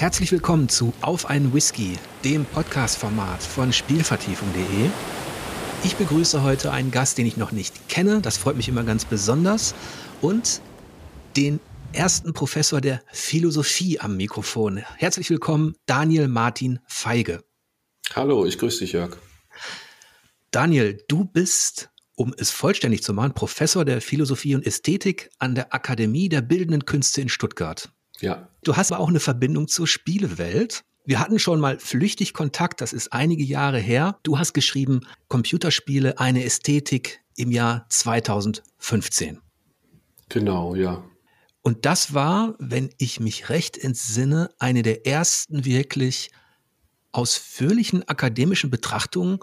Herzlich willkommen zu Auf einen Whisky, dem Podcast-Format von Spielvertiefung.de. Ich begrüße heute einen Gast, den ich noch nicht kenne. Das freut mich immer ganz besonders. Und den ersten Professor der Philosophie am Mikrofon. Herzlich willkommen, Daniel Martin Feige. Hallo, ich grüße dich, Jörg. Daniel, du bist, um es vollständig zu machen, Professor der Philosophie und Ästhetik an der Akademie der Bildenden Künste in Stuttgart. Ja. Du hast aber auch eine Verbindung zur Spielewelt. Wir hatten schon mal flüchtig Kontakt, das ist einige Jahre her. Du hast geschrieben, Computerspiele, eine Ästhetik im Jahr 2015. Genau, ja. Und das war, wenn ich mich recht entsinne, eine der ersten wirklich ausführlichen akademischen Betrachtungen,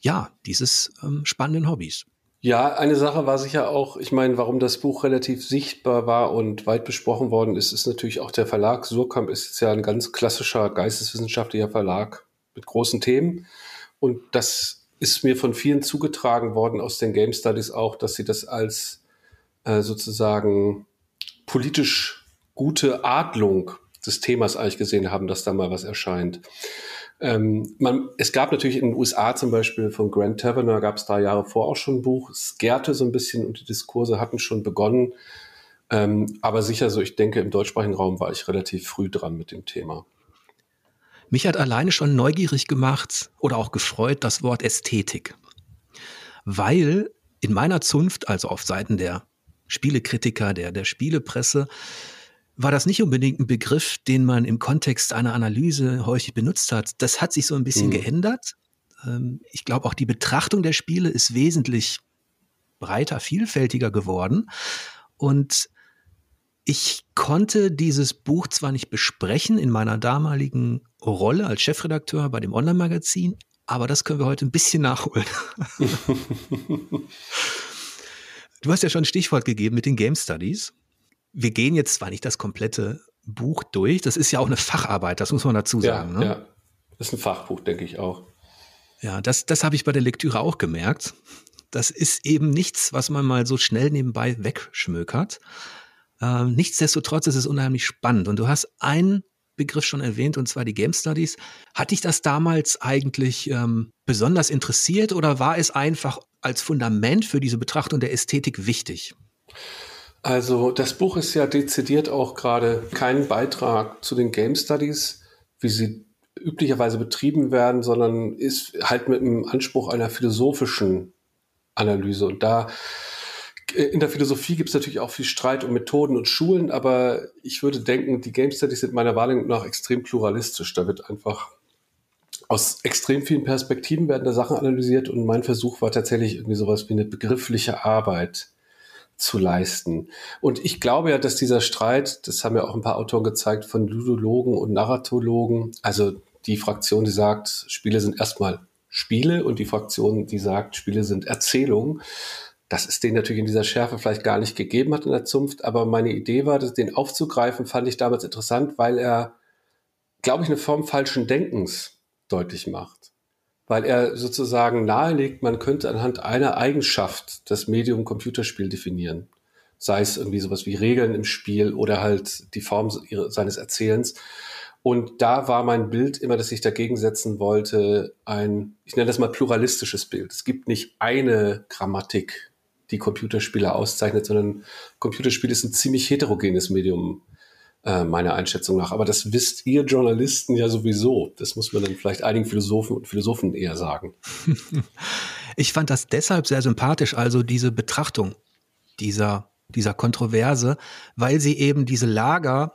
ja, dieses ähm, spannenden Hobbys. Ja, eine Sache war sicher auch, ich meine, warum das Buch relativ sichtbar war und weit besprochen worden ist, ist natürlich auch der Verlag. Surkamp ist jetzt ja ein ganz klassischer geisteswissenschaftlicher Verlag mit großen Themen. Und das ist mir von vielen zugetragen worden aus den Game Studies auch, dass sie das als äh, sozusagen politisch gute Adlung des Themas eigentlich gesehen haben, dass da mal was erscheint. Ähm, man, es gab natürlich in den USA zum Beispiel von Grant Taverner, gab es da Jahre vor auch schon ein Buch. Es gärte so ein bisschen und die Diskurse hatten schon begonnen. Ähm, aber sicher so, ich denke, im deutschsprachigen Raum war ich relativ früh dran mit dem Thema. Mich hat alleine schon neugierig gemacht oder auch gefreut das Wort Ästhetik. Weil in meiner Zunft, also auf Seiten der Spielekritiker, der, der Spielepresse, war das nicht unbedingt ein Begriff, den man im Kontext einer Analyse häufig benutzt hat. Das hat sich so ein bisschen mhm. geändert. Ähm, ich glaube, auch die Betrachtung der Spiele ist wesentlich breiter, vielfältiger geworden. Und ich konnte dieses Buch zwar nicht besprechen in meiner damaligen Rolle als Chefredakteur bei dem Online-Magazin, aber das können wir heute ein bisschen nachholen. du hast ja schon ein Stichwort gegeben mit den Game Studies wir gehen jetzt zwar nicht das komplette Buch durch, das ist ja auch eine Facharbeit, das muss man dazu sagen. Ja, ne? ja. das ist ein Fachbuch, denke ich auch. Ja, das, das habe ich bei der Lektüre auch gemerkt. Das ist eben nichts, was man mal so schnell nebenbei wegschmökert. Ähm, nichtsdestotrotz ist es unheimlich spannend. Und du hast einen Begriff schon erwähnt, und zwar die Game Studies. Hat dich das damals eigentlich ähm, besonders interessiert oder war es einfach als Fundament für diese Betrachtung der Ästhetik wichtig? Also das Buch ist ja dezidiert auch gerade kein Beitrag zu den Game Studies, wie sie üblicherweise betrieben werden, sondern ist halt mit dem Anspruch einer philosophischen Analyse. Und da in der Philosophie gibt es natürlich auch viel Streit um Methoden und Schulen, aber ich würde denken, die Game Studies sind meiner Wahrnehmung nach extrem pluralistisch. Da wird einfach aus extrem vielen Perspektiven werden da Sachen analysiert und mein Versuch war tatsächlich irgendwie sowas wie eine begriffliche Arbeit zu leisten. Und ich glaube ja, dass dieser Streit, das haben ja auch ein paar Autoren gezeigt, von Ludologen und Narratologen, also die Fraktion, die sagt, Spiele sind erstmal Spiele und die Fraktion, die sagt, Spiele sind Erzählungen, dass es den natürlich in dieser Schärfe vielleicht gar nicht gegeben hat in der Zunft, aber meine Idee war, das, den aufzugreifen, fand ich damals interessant, weil er, glaube ich, eine Form falschen Denkens deutlich macht weil er sozusagen nahelegt, man könnte anhand einer Eigenschaft das Medium Computerspiel definieren. Sei es irgendwie sowas wie Regeln im Spiel oder halt die Form seines Erzählens. Und da war mein Bild immer, dass ich dagegen setzen wollte, ein, ich nenne das mal pluralistisches Bild. Es gibt nicht eine Grammatik, die Computerspiele auszeichnet, sondern Computerspiel ist ein ziemlich heterogenes Medium äh, meiner Einschätzung nach. Aber das wisst ihr Journalisten ja sowieso. Das muss man dann vielleicht einigen Philosophen und Philosophen eher sagen. ich fand das deshalb sehr sympathisch, also diese Betrachtung dieser, dieser Kontroverse, weil sie eben diese Lager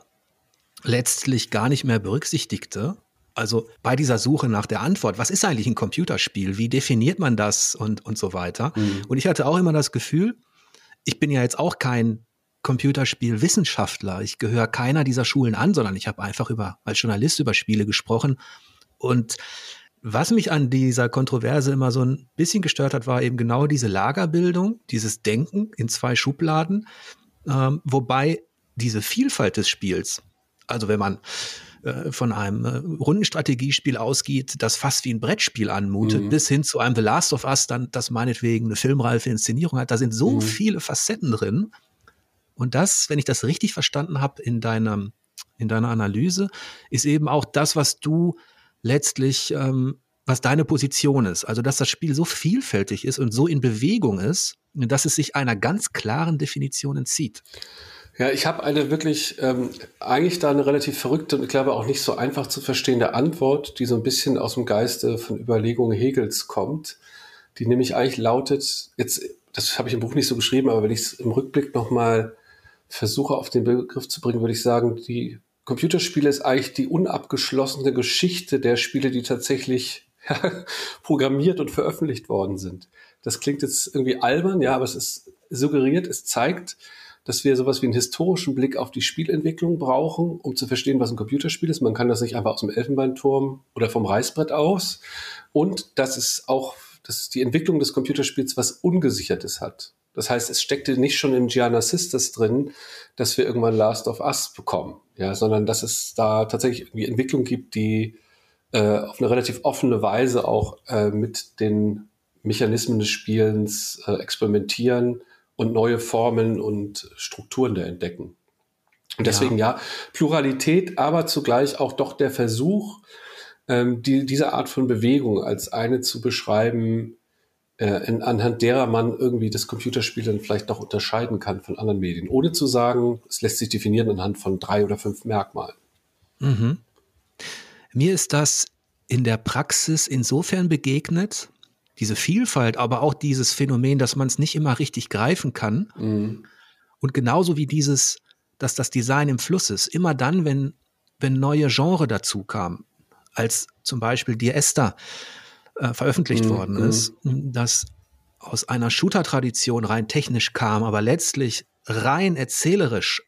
letztlich gar nicht mehr berücksichtigte. Also bei dieser Suche nach der Antwort, was ist eigentlich ein Computerspiel? Wie definiert man das und, und so weiter? Mhm. Und ich hatte auch immer das Gefühl, ich bin ja jetzt auch kein Computerspielwissenschaftler. Ich gehöre keiner dieser Schulen an, sondern ich habe einfach über, als Journalist über Spiele gesprochen. Und was mich an dieser Kontroverse immer so ein bisschen gestört hat, war eben genau diese Lagerbildung, dieses Denken in zwei Schubladen, ähm, wobei diese Vielfalt des Spiels, also wenn man äh, von einem äh, Rundenstrategiespiel ausgeht, das fast wie ein Brettspiel anmutet, mhm. bis hin zu einem The Last of Us, dann das meinetwegen eine filmreife Inszenierung hat, da sind so mhm. viele Facetten drin, und das, wenn ich das richtig verstanden habe, in deinem in deiner Analyse, ist eben auch das, was du letztlich, ähm, was deine Position ist. Also, dass das Spiel so vielfältig ist und so in Bewegung ist, dass es sich einer ganz klaren Definition entzieht. Ja, ich habe eine wirklich, ähm, eigentlich da eine relativ verrückte und ich glaube auch nicht so einfach zu verstehende Antwort, die so ein bisschen aus dem Geiste von Überlegungen Hegels kommt, die nämlich eigentlich lautet, jetzt, das habe ich im Buch nicht so geschrieben, aber wenn ich es im Rückblick nochmal versuche auf den Begriff zu bringen, würde ich sagen, die Computerspiele ist eigentlich die unabgeschlossene Geschichte der Spiele, die tatsächlich programmiert und veröffentlicht worden sind. Das klingt jetzt irgendwie albern, ja, aber es ist suggeriert, es zeigt, dass wir sowas wie einen historischen Blick auf die Spielentwicklung brauchen, um zu verstehen, was ein Computerspiel ist. Man kann das nicht einfach aus dem Elfenbeinturm oder vom Reißbrett aus. Und dass es auch, dass die Entwicklung des Computerspiels was Ungesichertes hat. Das heißt, es steckte nicht schon im Gianna Sisters drin, dass wir irgendwann Last of Us bekommen, ja, sondern dass es da tatsächlich irgendwie Entwicklung gibt, die äh, auf eine relativ offene Weise auch äh, mit den Mechanismen des Spielens äh, experimentieren und neue Formen und Strukturen da entdecken. Und deswegen ja, ja Pluralität, aber zugleich auch doch der Versuch, ähm, die, diese Art von Bewegung als eine zu beschreiben, in, anhand derer man irgendwie das Computerspiel dann vielleicht doch unterscheiden kann von anderen Medien, ohne zu sagen, es lässt sich definieren anhand von drei oder fünf Merkmalen. Mhm. Mir ist das in der Praxis insofern begegnet, diese Vielfalt, aber auch dieses Phänomen, dass man es nicht immer richtig greifen kann. Mhm. Und genauso wie dieses, dass das Design im Fluss ist, immer dann, wenn, wenn neue Genre dazu kamen, als zum Beispiel Dear Esther äh, veröffentlicht mhm. worden ist, dass aus einer Shooter-Tradition rein technisch kam, aber letztlich rein erzählerisch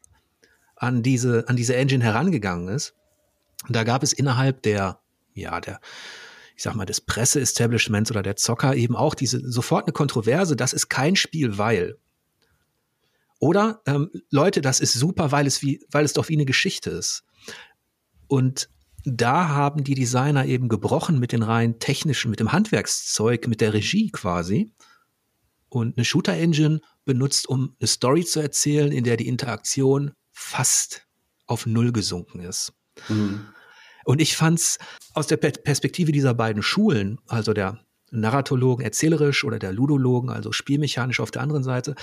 an diese, an diese Engine herangegangen ist. Da gab es innerhalb der, ja, der ich sag mal, des Presse-Establishments oder der Zocker eben auch diese sofort eine Kontroverse, das ist kein Spiel, weil. Oder ähm, Leute, das ist super, weil es wie, weil es doch wie eine Geschichte ist. Und da haben die Designer eben gebrochen mit den rein technischen, mit dem Handwerkszeug, mit der Regie quasi. Und eine Shooter-Engine benutzt, um eine Story zu erzählen, in der die Interaktion fast auf Null gesunken ist. Mhm. Und ich fand's aus der Perspektive dieser beiden Schulen, also der Narratologen erzählerisch oder der Ludologen, also spielmechanisch auf der anderen Seite,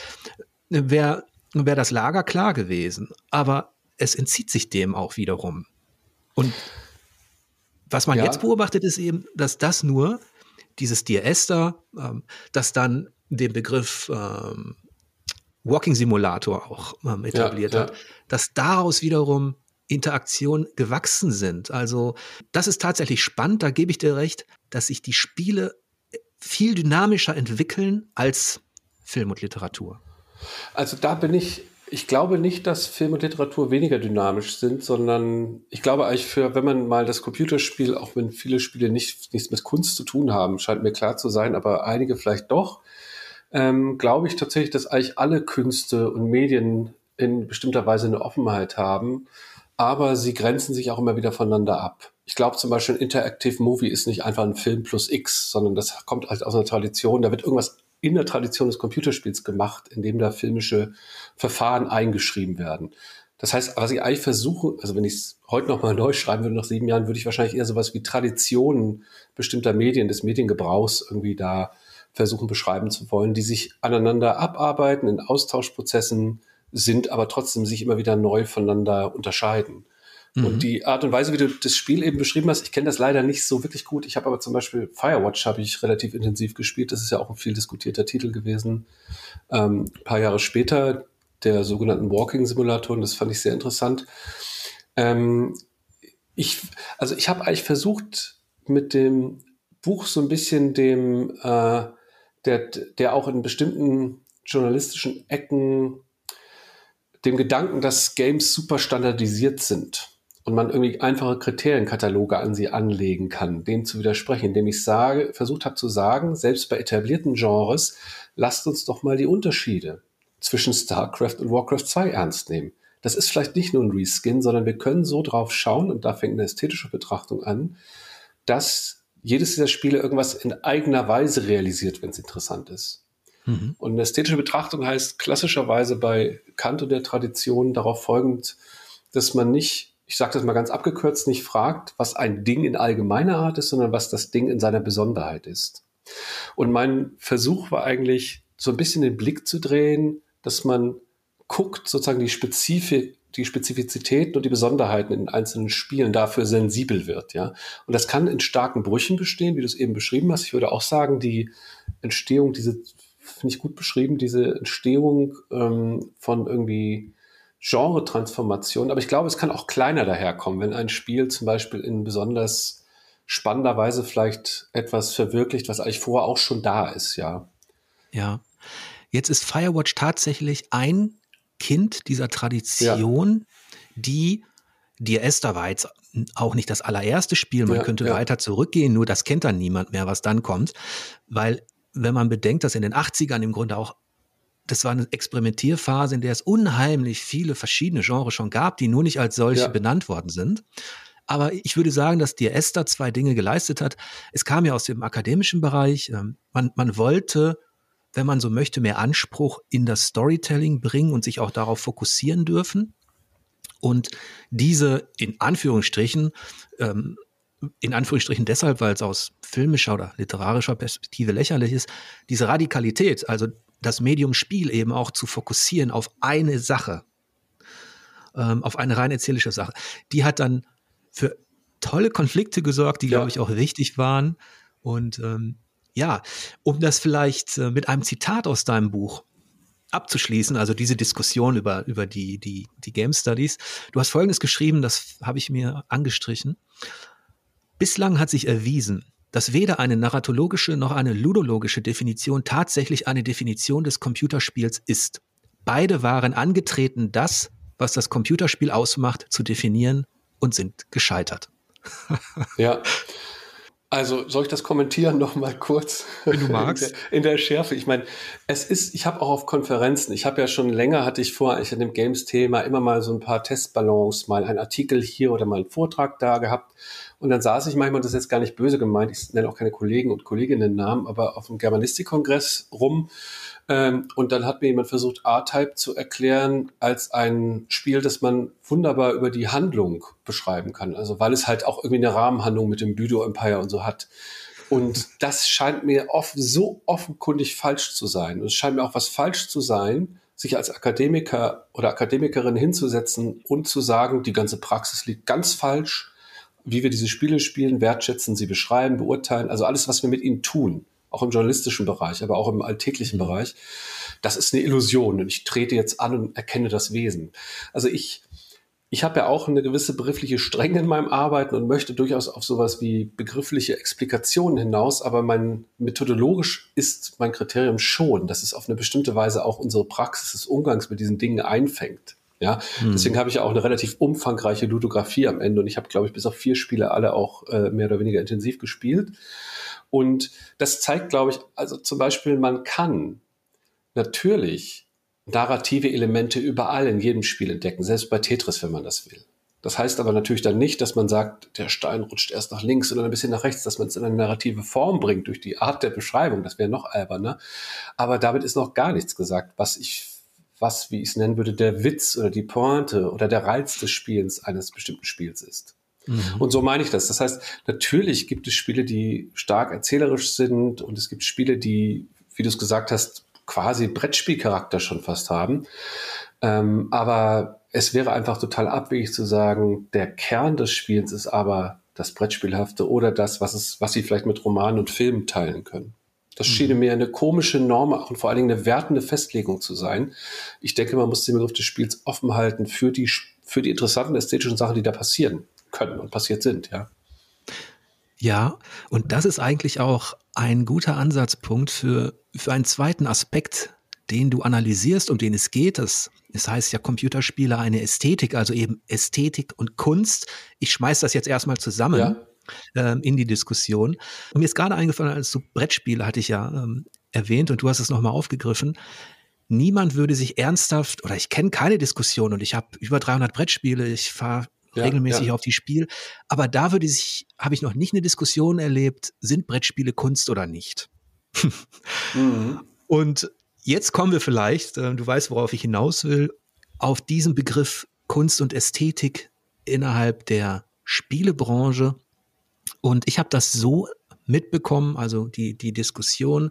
wäre wär das Lager klar gewesen. Aber es entzieht sich dem auch wiederum. Und was man ja. jetzt beobachtet, ist eben, dass das nur dieses Dear Esther, ähm, das dann den Begriff ähm, Walking Simulator auch ähm, etabliert ja, ja. hat, dass daraus wiederum Interaktion gewachsen sind. Also das ist tatsächlich spannend, da gebe ich dir recht, dass sich die Spiele viel dynamischer entwickeln als Film und Literatur. Also da bin ich, ich glaube nicht, dass Film und Literatur weniger dynamisch sind, sondern ich glaube eigentlich für, wenn man mal das Computerspiel, auch wenn viele Spiele nicht, nichts mit Kunst zu tun haben, scheint mir klar zu sein, aber einige vielleicht doch, ähm, glaube ich tatsächlich, dass eigentlich alle Künste und Medien in bestimmter Weise eine Offenheit haben aber sie grenzen sich auch immer wieder voneinander ab. Ich glaube zum Beispiel, ein Interactive Movie ist nicht einfach ein Film plus X, sondern das kommt halt aus einer Tradition. Da wird irgendwas in der Tradition des Computerspiels gemacht, in dem da filmische Verfahren eingeschrieben werden. Das heißt, was ich eigentlich versuche, also wenn ich es heute nochmal neu schreiben würde, nach sieben Jahren, würde ich wahrscheinlich eher sowas wie Traditionen bestimmter Medien, des Mediengebrauchs irgendwie da versuchen beschreiben zu wollen, die sich aneinander abarbeiten in Austauschprozessen, sind, aber trotzdem sich immer wieder neu voneinander unterscheiden. Mhm. Und die Art und Weise, wie du das Spiel eben beschrieben hast, ich kenne das leider nicht so wirklich gut. Ich habe aber zum Beispiel Firewatch habe ich relativ intensiv gespielt. Das ist ja auch ein viel diskutierter Titel gewesen. Ähm, ein paar Jahre später der sogenannten Walking Simulatoren. Das fand ich sehr interessant. Ähm, ich, also ich habe eigentlich versucht, mit dem Buch so ein bisschen dem, äh, der, der auch in bestimmten journalistischen Ecken dem Gedanken, dass Games super standardisiert sind und man irgendwie einfache Kriterienkataloge an sie anlegen kann, dem zu widersprechen, indem ich sage, versucht habe zu sagen, selbst bei etablierten Genres, lasst uns doch mal die Unterschiede zwischen StarCraft und Warcraft 2 ernst nehmen. Das ist vielleicht nicht nur ein Reskin, sondern wir können so drauf schauen, und da fängt eine ästhetische Betrachtung an, dass jedes dieser Spiele irgendwas in eigener Weise realisiert, wenn es interessant ist. Mhm. Und eine ästhetische Betrachtung heißt klassischerweise bei Kant und der Tradition darauf folgend, dass man nicht ich sage das mal ganz abgekürzt, nicht fragt, was ein Ding in allgemeiner Art ist, sondern was das Ding in seiner Besonderheit ist. Und mein Versuch war eigentlich, so ein bisschen den Blick zu drehen, dass man guckt, sozusagen die Spezifik, die Spezifizitäten und die Besonderheiten in einzelnen Spielen dafür sensibel wird, ja. Und das kann in starken Brüchen bestehen, wie du es eben beschrieben hast. Ich würde auch sagen, die Entstehung, diese, finde ich gut beschrieben, diese Entstehung ähm, von irgendwie Genre-Transformation. Aber ich glaube, es kann auch kleiner daherkommen, wenn ein Spiel zum Beispiel in besonders spannender Weise vielleicht etwas verwirklicht, was eigentlich vorher auch schon da ist, ja. Ja. Jetzt ist Firewatch tatsächlich ein Kind dieser Tradition, ja. die Dear Esther war jetzt auch nicht das allererste Spiel. Man ja, könnte ja. weiter zurückgehen, nur das kennt dann niemand mehr, was dann kommt. Weil, wenn man bedenkt, dass in den 80ern im Grunde auch, das war eine Experimentierphase, in der es unheimlich viele verschiedene Genres schon gab, die nur nicht als solche ja. benannt worden sind. Aber ich würde sagen, dass Dear Esther zwei Dinge geleistet hat. Es kam ja aus dem akademischen Bereich. Ähm, man, man wollte wenn man so möchte, mehr Anspruch in das Storytelling bringen und sich auch darauf fokussieren dürfen. Und diese in Anführungsstrichen, ähm, in Anführungsstrichen deshalb, weil es aus filmischer oder literarischer Perspektive lächerlich ist, diese Radikalität, also das Medium Spiel eben auch zu fokussieren auf eine Sache, ähm, auf eine rein erzählische Sache, die hat dann für tolle Konflikte gesorgt, die, ja. glaube ich, auch wichtig waren. Und ähm, ja, um das vielleicht äh, mit einem Zitat aus deinem Buch abzuschließen, also diese Diskussion über, über die, die, die Game Studies. Du hast Folgendes geschrieben, das habe ich mir angestrichen. Bislang hat sich erwiesen, dass weder eine narratologische noch eine ludologische Definition tatsächlich eine Definition des Computerspiels ist. Beide waren angetreten, das, was das Computerspiel ausmacht, zu definieren und sind gescheitert. ja, also soll ich das kommentieren noch mal kurz? Wenn du magst. In der, in der Schärfe. Ich meine, es ist, ich habe auch auf Konferenzen, ich habe ja schon länger, hatte ich vor, ich an dem Games-Thema immer mal so ein paar Testballons, mal einen Artikel hier oder mal einen Vortrag da gehabt. Und dann saß ich manchmal, das ist jetzt gar nicht böse gemeint, ich nenne auch keine Kollegen und Kolleginnen Namen, aber auf dem Germanistikkongress rum ähm, und dann hat mir jemand versucht, R-Type zu erklären als ein Spiel, das man wunderbar über die Handlung beschreiben kann. Also weil es halt auch irgendwie eine Rahmenhandlung mit dem Budo Empire und so hat. Und das scheint mir oft so offenkundig falsch zu sein. Und es scheint mir auch was falsch zu sein, sich als Akademiker oder Akademikerin hinzusetzen und zu sagen, die ganze Praxis liegt ganz falsch, wie wir diese Spiele spielen, wertschätzen, sie beschreiben, beurteilen, also alles, was wir mit ihnen tun auch im journalistischen Bereich, aber auch im alltäglichen. Bereich. Das ist eine Illusion und ich trete jetzt an und erkenne das Wesen. Also ich, ich habe ja auch eine gewisse begriffliche Strenge in meinem Arbeiten und möchte durchaus auf sowas wie begriffliche Explikationen hinaus, aber mein methodologisch ist mein Kriterium schon, dass es auf eine bestimmte Weise auch unsere Praxis des Umgangs mit diesen Dingen einfängt. Ja, hm. deswegen habe ich ja auch eine relativ umfangreiche Ludografie am Ende und ich habe, glaube ich, bis auf vier Spiele alle auch äh, mehr oder weniger intensiv gespielt. Und das zeigt, glaube ich, also zum Beispiel, man kann natürlich narrative Elemente überall in jedem Spiel entdecken, selbst bei Tetris, wenn man das will. Das heißt aber natürlich dann nicht, dass man sagt, der Stein rutscht erst nach links oder ein bisschen nach rechts, dass man es in eine narrative Form bringt durch die Art der Beschreibung. Das wäre noch alberner. Aber damit ist noch gar nichts gesagt, was ich, was, wie ich es nennen würde, der Witz oder die Pointe oder der Reiz des Spiels eines bestimmten Spiels ist. Mhm. Und so meine ich das. Das heißt, natürlich gibt es Spiele, die stark erzählerisch sind und es gibt Spiele, die, wie du es gesagt hast, quasi Brettspielcharakter schon fast haben. Ähm, aber es wäre einfach total abwegig zu sagen, der Kern des Spiels ist aber das Brettspielhafte oder das, was, es, was sie vielleicht mit Romanen und Filmen teilen können. Das mhm. schiene mir eine komische Norm und vor allen Dingen eine wertende Festlegung zu sein. Ich denke, man muss den Begriff des Spiels offen halten für die, für die interessanten ästhetischen Sachen, die da passieren können und passiert sind, ja. Ja, und das ist eigentlich auch ein guter Ansatzpunkt für, für einen zweiten Aspekt, den du analysierst, um den es geht. Das, das heißt ja Computerspiele eine Ästhetik, also eben Ästhetik und Kunst. Ich schmeiß das jetzt erstmal zusammen. Ja. Ähm, in die Diskussion. Und mir ist gerade eingefallen, als du Brettspiele hatte ich ja ähm, erwähnt und du hast es nochmal aufgegriffen. Niemand würde sich ernsthaft, oder ich kenne keine Diskussion und ich habe über 300 Brettspiele, ich fahre ja, regelmäßig ja. auf die Spiel. Aber da würde sich, habe ich noch nicht eine Diskussion erlebt, sind Brettspiele Kunst oder nicht? mhm. Und jetzt kommen wir vielleicht, äh, du weißt, worauf ich hinaus will, auf diesen Begriff Kunst und Ästhetik innerhalb der Spielebranche. Und ich habe das so mitbekommen, also die, die Diskussion,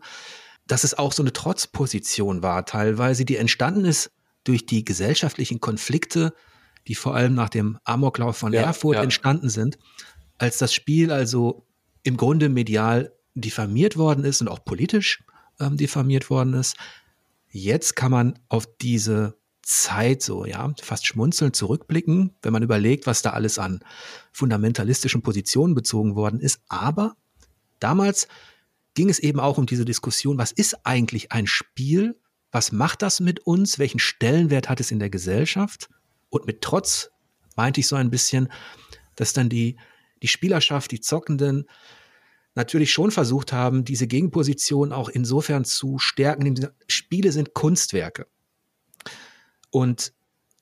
dass es auch so eine Trotzposition war, teilweise, die entstanden ist durch die gesellschaftlichen Konflikte, die vor allem nach dem Amoklauf von ja, Erfurt ja. entstanden sind, als das Spiel also im Grunde medial diffamiert worden ist und auch politisch ähm, diffamiert worden ist. Jetzt kann man auf diese Zeit so, ja, fast schmunzelnd zurückblicken, wenn man überlegt, was da alles an fundamentalistischen Positionen bezogen worden ist. Aber damals ging es eben auch um diese Diskussion, was ist eigentlich ein Spiel? Was macht das mit uns? Welchen Stellenwert hat es in der Gesellschaft? Und mit Trotz meinte ich so ein bisschen, dass dann die, die Spielerschaft, die Zockenden, natürlich schon versucht haben, diese Gegenposition auch insofern zu stärken. Spiele sind Kunstwerke. Und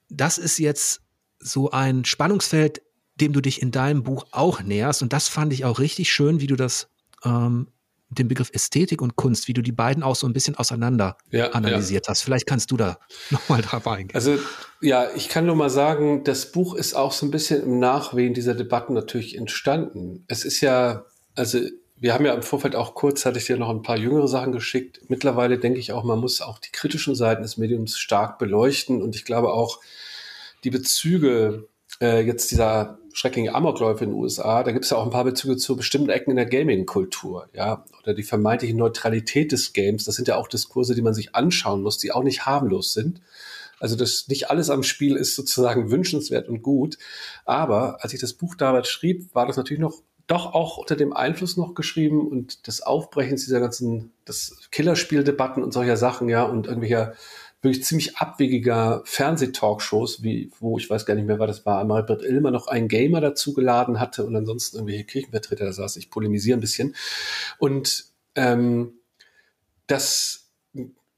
das ist jetzt so ein Spannungsfeld, dem du dich in deinem Buch auch näherst. Und das fand ich auch richtig schön, wie du das ähm, den Begriff Ästhetik und Kunst, wie du die beiden auch so ein bisschen auseinander ja, analysiert ja. hast. Vielleicht kannst du da nochmal drauf eingehen. Also ja, ich kann nur mal sagen, das Buch ist auch so ein bisschen im Nachwehen dieser Debatten natürlich entstanden. Es ist ja, also wir haben ja im Vorfeld auch kurz, hatte ich dir noch ein paar jüngere Sachen geschickt. Mittlerweile denke ich auch, man muss auch die kritischen Seiten des Mediums stark beleuchten. Und ich glaube auch, die Bezüge äh, jetzt dieser schrecklichen Amokläufe in den USA, da gibt es ja auch ein paar Bezüge zu bestimmten Ecken in der Gaming-Kultur, ja, oder die vermeintliche Neutralität des Games. Das sind ja auch Diskurse, die man sich anschauen muss, die auch nicht harmlos sind. Also das nicht alles am Spiel ist sozusagen wünschenswert und gut. Aber als ich das Buch damals schrieb, war das natürlich noch doch auch unter dem Einfluss noch geschrieben und des Aufbrechens dieser ganzen, das Killerspieldebatten und solcher Sachen, ja, und irgendwelcher wirklich ziemlich abwegiger Fernsehtalkshows, wie, wo ich weiß gar nicht mehr, was das war, einmal Bert Ilmer noch einen Gamer dazu geladen hatte und ansonsten irgendwelche Kirchenvertreter da saß. Ich polemisiere ein bisschen. Und ähm, das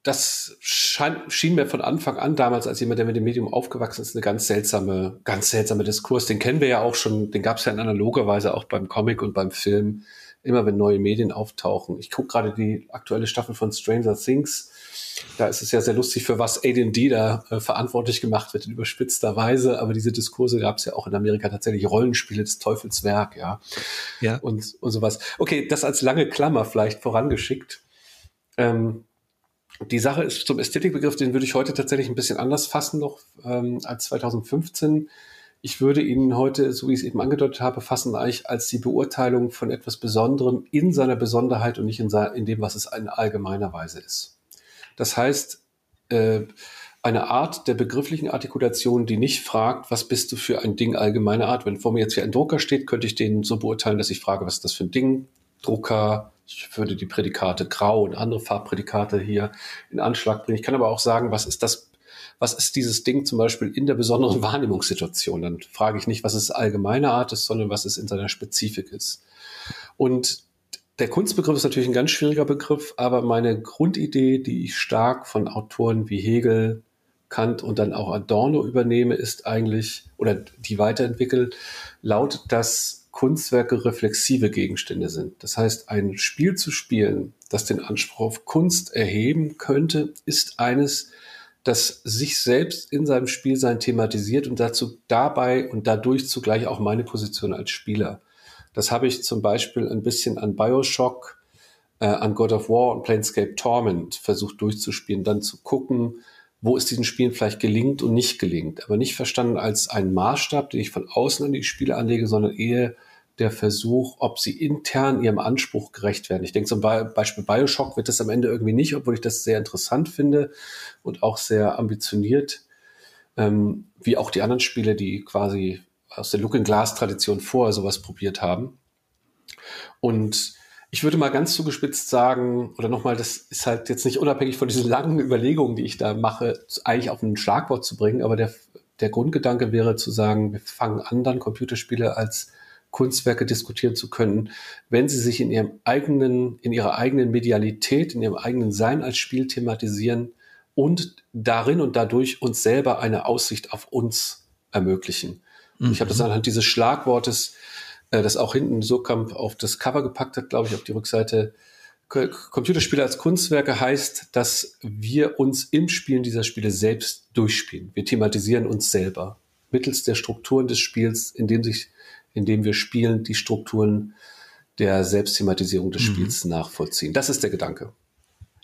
das schein, schien mir von Anfang an damals als jemand, der mit dem Medium aufgewachsen ist, eine ganz seltsame, ganz seltsame Diskurs. Den kennen wir ja auch schon, den gab es ja in analoger Weise auch beim Comic und beim Film, immer wenn neue Medien auftauchen. Ich gucke gerade die aktuelle Staffel von Stranger Things. Da ist es ja sehr lustig, für was AD&D da äh, verantwortlich gemacht wird in überspitzter Weise. Aber diese Diskurse gab es ja auch in Amerika tatsächlich Rollenspiele des Teufels Werk, ja. Ja. Und, und sowas. Okay, das als lange Klammer vielleicht vorangeschickt. Ähm, die Sache ist zum Ästhetikbegriff, den würde ich heute tatsächlich ein bisschen anders fassen noch ähm, als 2015. Ich würde ihn heute, so wie ich es eben angedeutet habe, fassen eigentlich als die Beurteilung von etwas Besonderem in seiner Besonderheit und nicht in, in dem, was es in allgemeiner Weise ist. Das heißt, äh, eine Art der begrifflichen Artikulation, die nicht fragt, was bist du für ein Ding allgemeiner Art. Wenn vor mir jetzt hier ein Drucker steht, könnte ich den so beurteilen, dass ich frage, was ist das für ein Ding? Drucker, ich würde die Prädikate grau und andere Farbprädikate hier in Anschlag bringen. Ich kann aber auch sagen, was ist das, was ist dieses Ding zum Beispiel in der besonderen Wahrnehmungssituation? Dann frage ich nicht, was es allgemeine Art ist, sondern was es in seiner Spezifik ist. Und der Kunstbegriff ist natürlich ein ganz schwieriger Begriff, aber meine Grundidee, die ich stark von Autoren wie Hegel, Kant und dann auch Adorno übernehme, ist eigentlich, oder die weiterentwickelt, lautet, dass Kunstwerke reflexive Gegenstände sind. Das heißt, ein Spiel zu spielen, das den Anspruch auf Kunst erheben könnte, ist eines, das sich selbst in seinem Spielsein thematisiert und dazu dabei und dadurch zugleich auch meine Position als Spieler. Das habe ich zum Beispiel ein bisschen an Bioshock, äh, an God of War und Planescape Torment versucht durchzuspielen, dann zu gucken, wo es diesen Spielen vielleicht gelingt und nicht gelingt. Aber nicht verstanden als einen Maßstab, den ich von außen an die Spiele anlege, sondern eher der Versuch, ob sie intern ihrem Anspruch gerecht werden. Ich denke zum Beispiel Bioshock wird das am Ende irgendwie nicht, obwohl ich das sehr interessant finde und auch sehr ambitioniert, ähm, wie auch die anderen Spiele, die quasi aus der Looking Glass Tradition vorher sowas probiert haben. Und ich würde mal ganz zugespitzt sagen, oder nochmal, das ist halt jetzt nicht unabhängig von diesen langen Überlegungen, die ich da mache, eigentlich auf ein Schlagwort zu bringen, aber der, der Grundgedanke wäre zu sagen, wir fangen an, dann Computerspiele als Kunstwerke diskutieren zu können, wenn sie sich in ihrem eigenen, in ihrer eigenen Medialität, in ihrem eigenen Sein als Spiel thematisieren und darin und dadurch uns selber eine Aussicht auf uns ermöglichen. Mhm. Ich habe das anhand dieses Schlagwortes, äh, das auch hinten Surkamp auf das Cover gepackt hat, glaube ich, auf die Rückseite. Computerspiele als Kunstwerke heißt, dass wir uns im Spielen dieser Spiele selbst durchspielen. Wir thematisieren uns selber. mittels der Strukturen des Spiels, in dem sich, in dem wir spielen, die Strukturen der Selbstthematisierung des mhm. Spiels mhm. nachvollziehen. Das ist der Gedanke.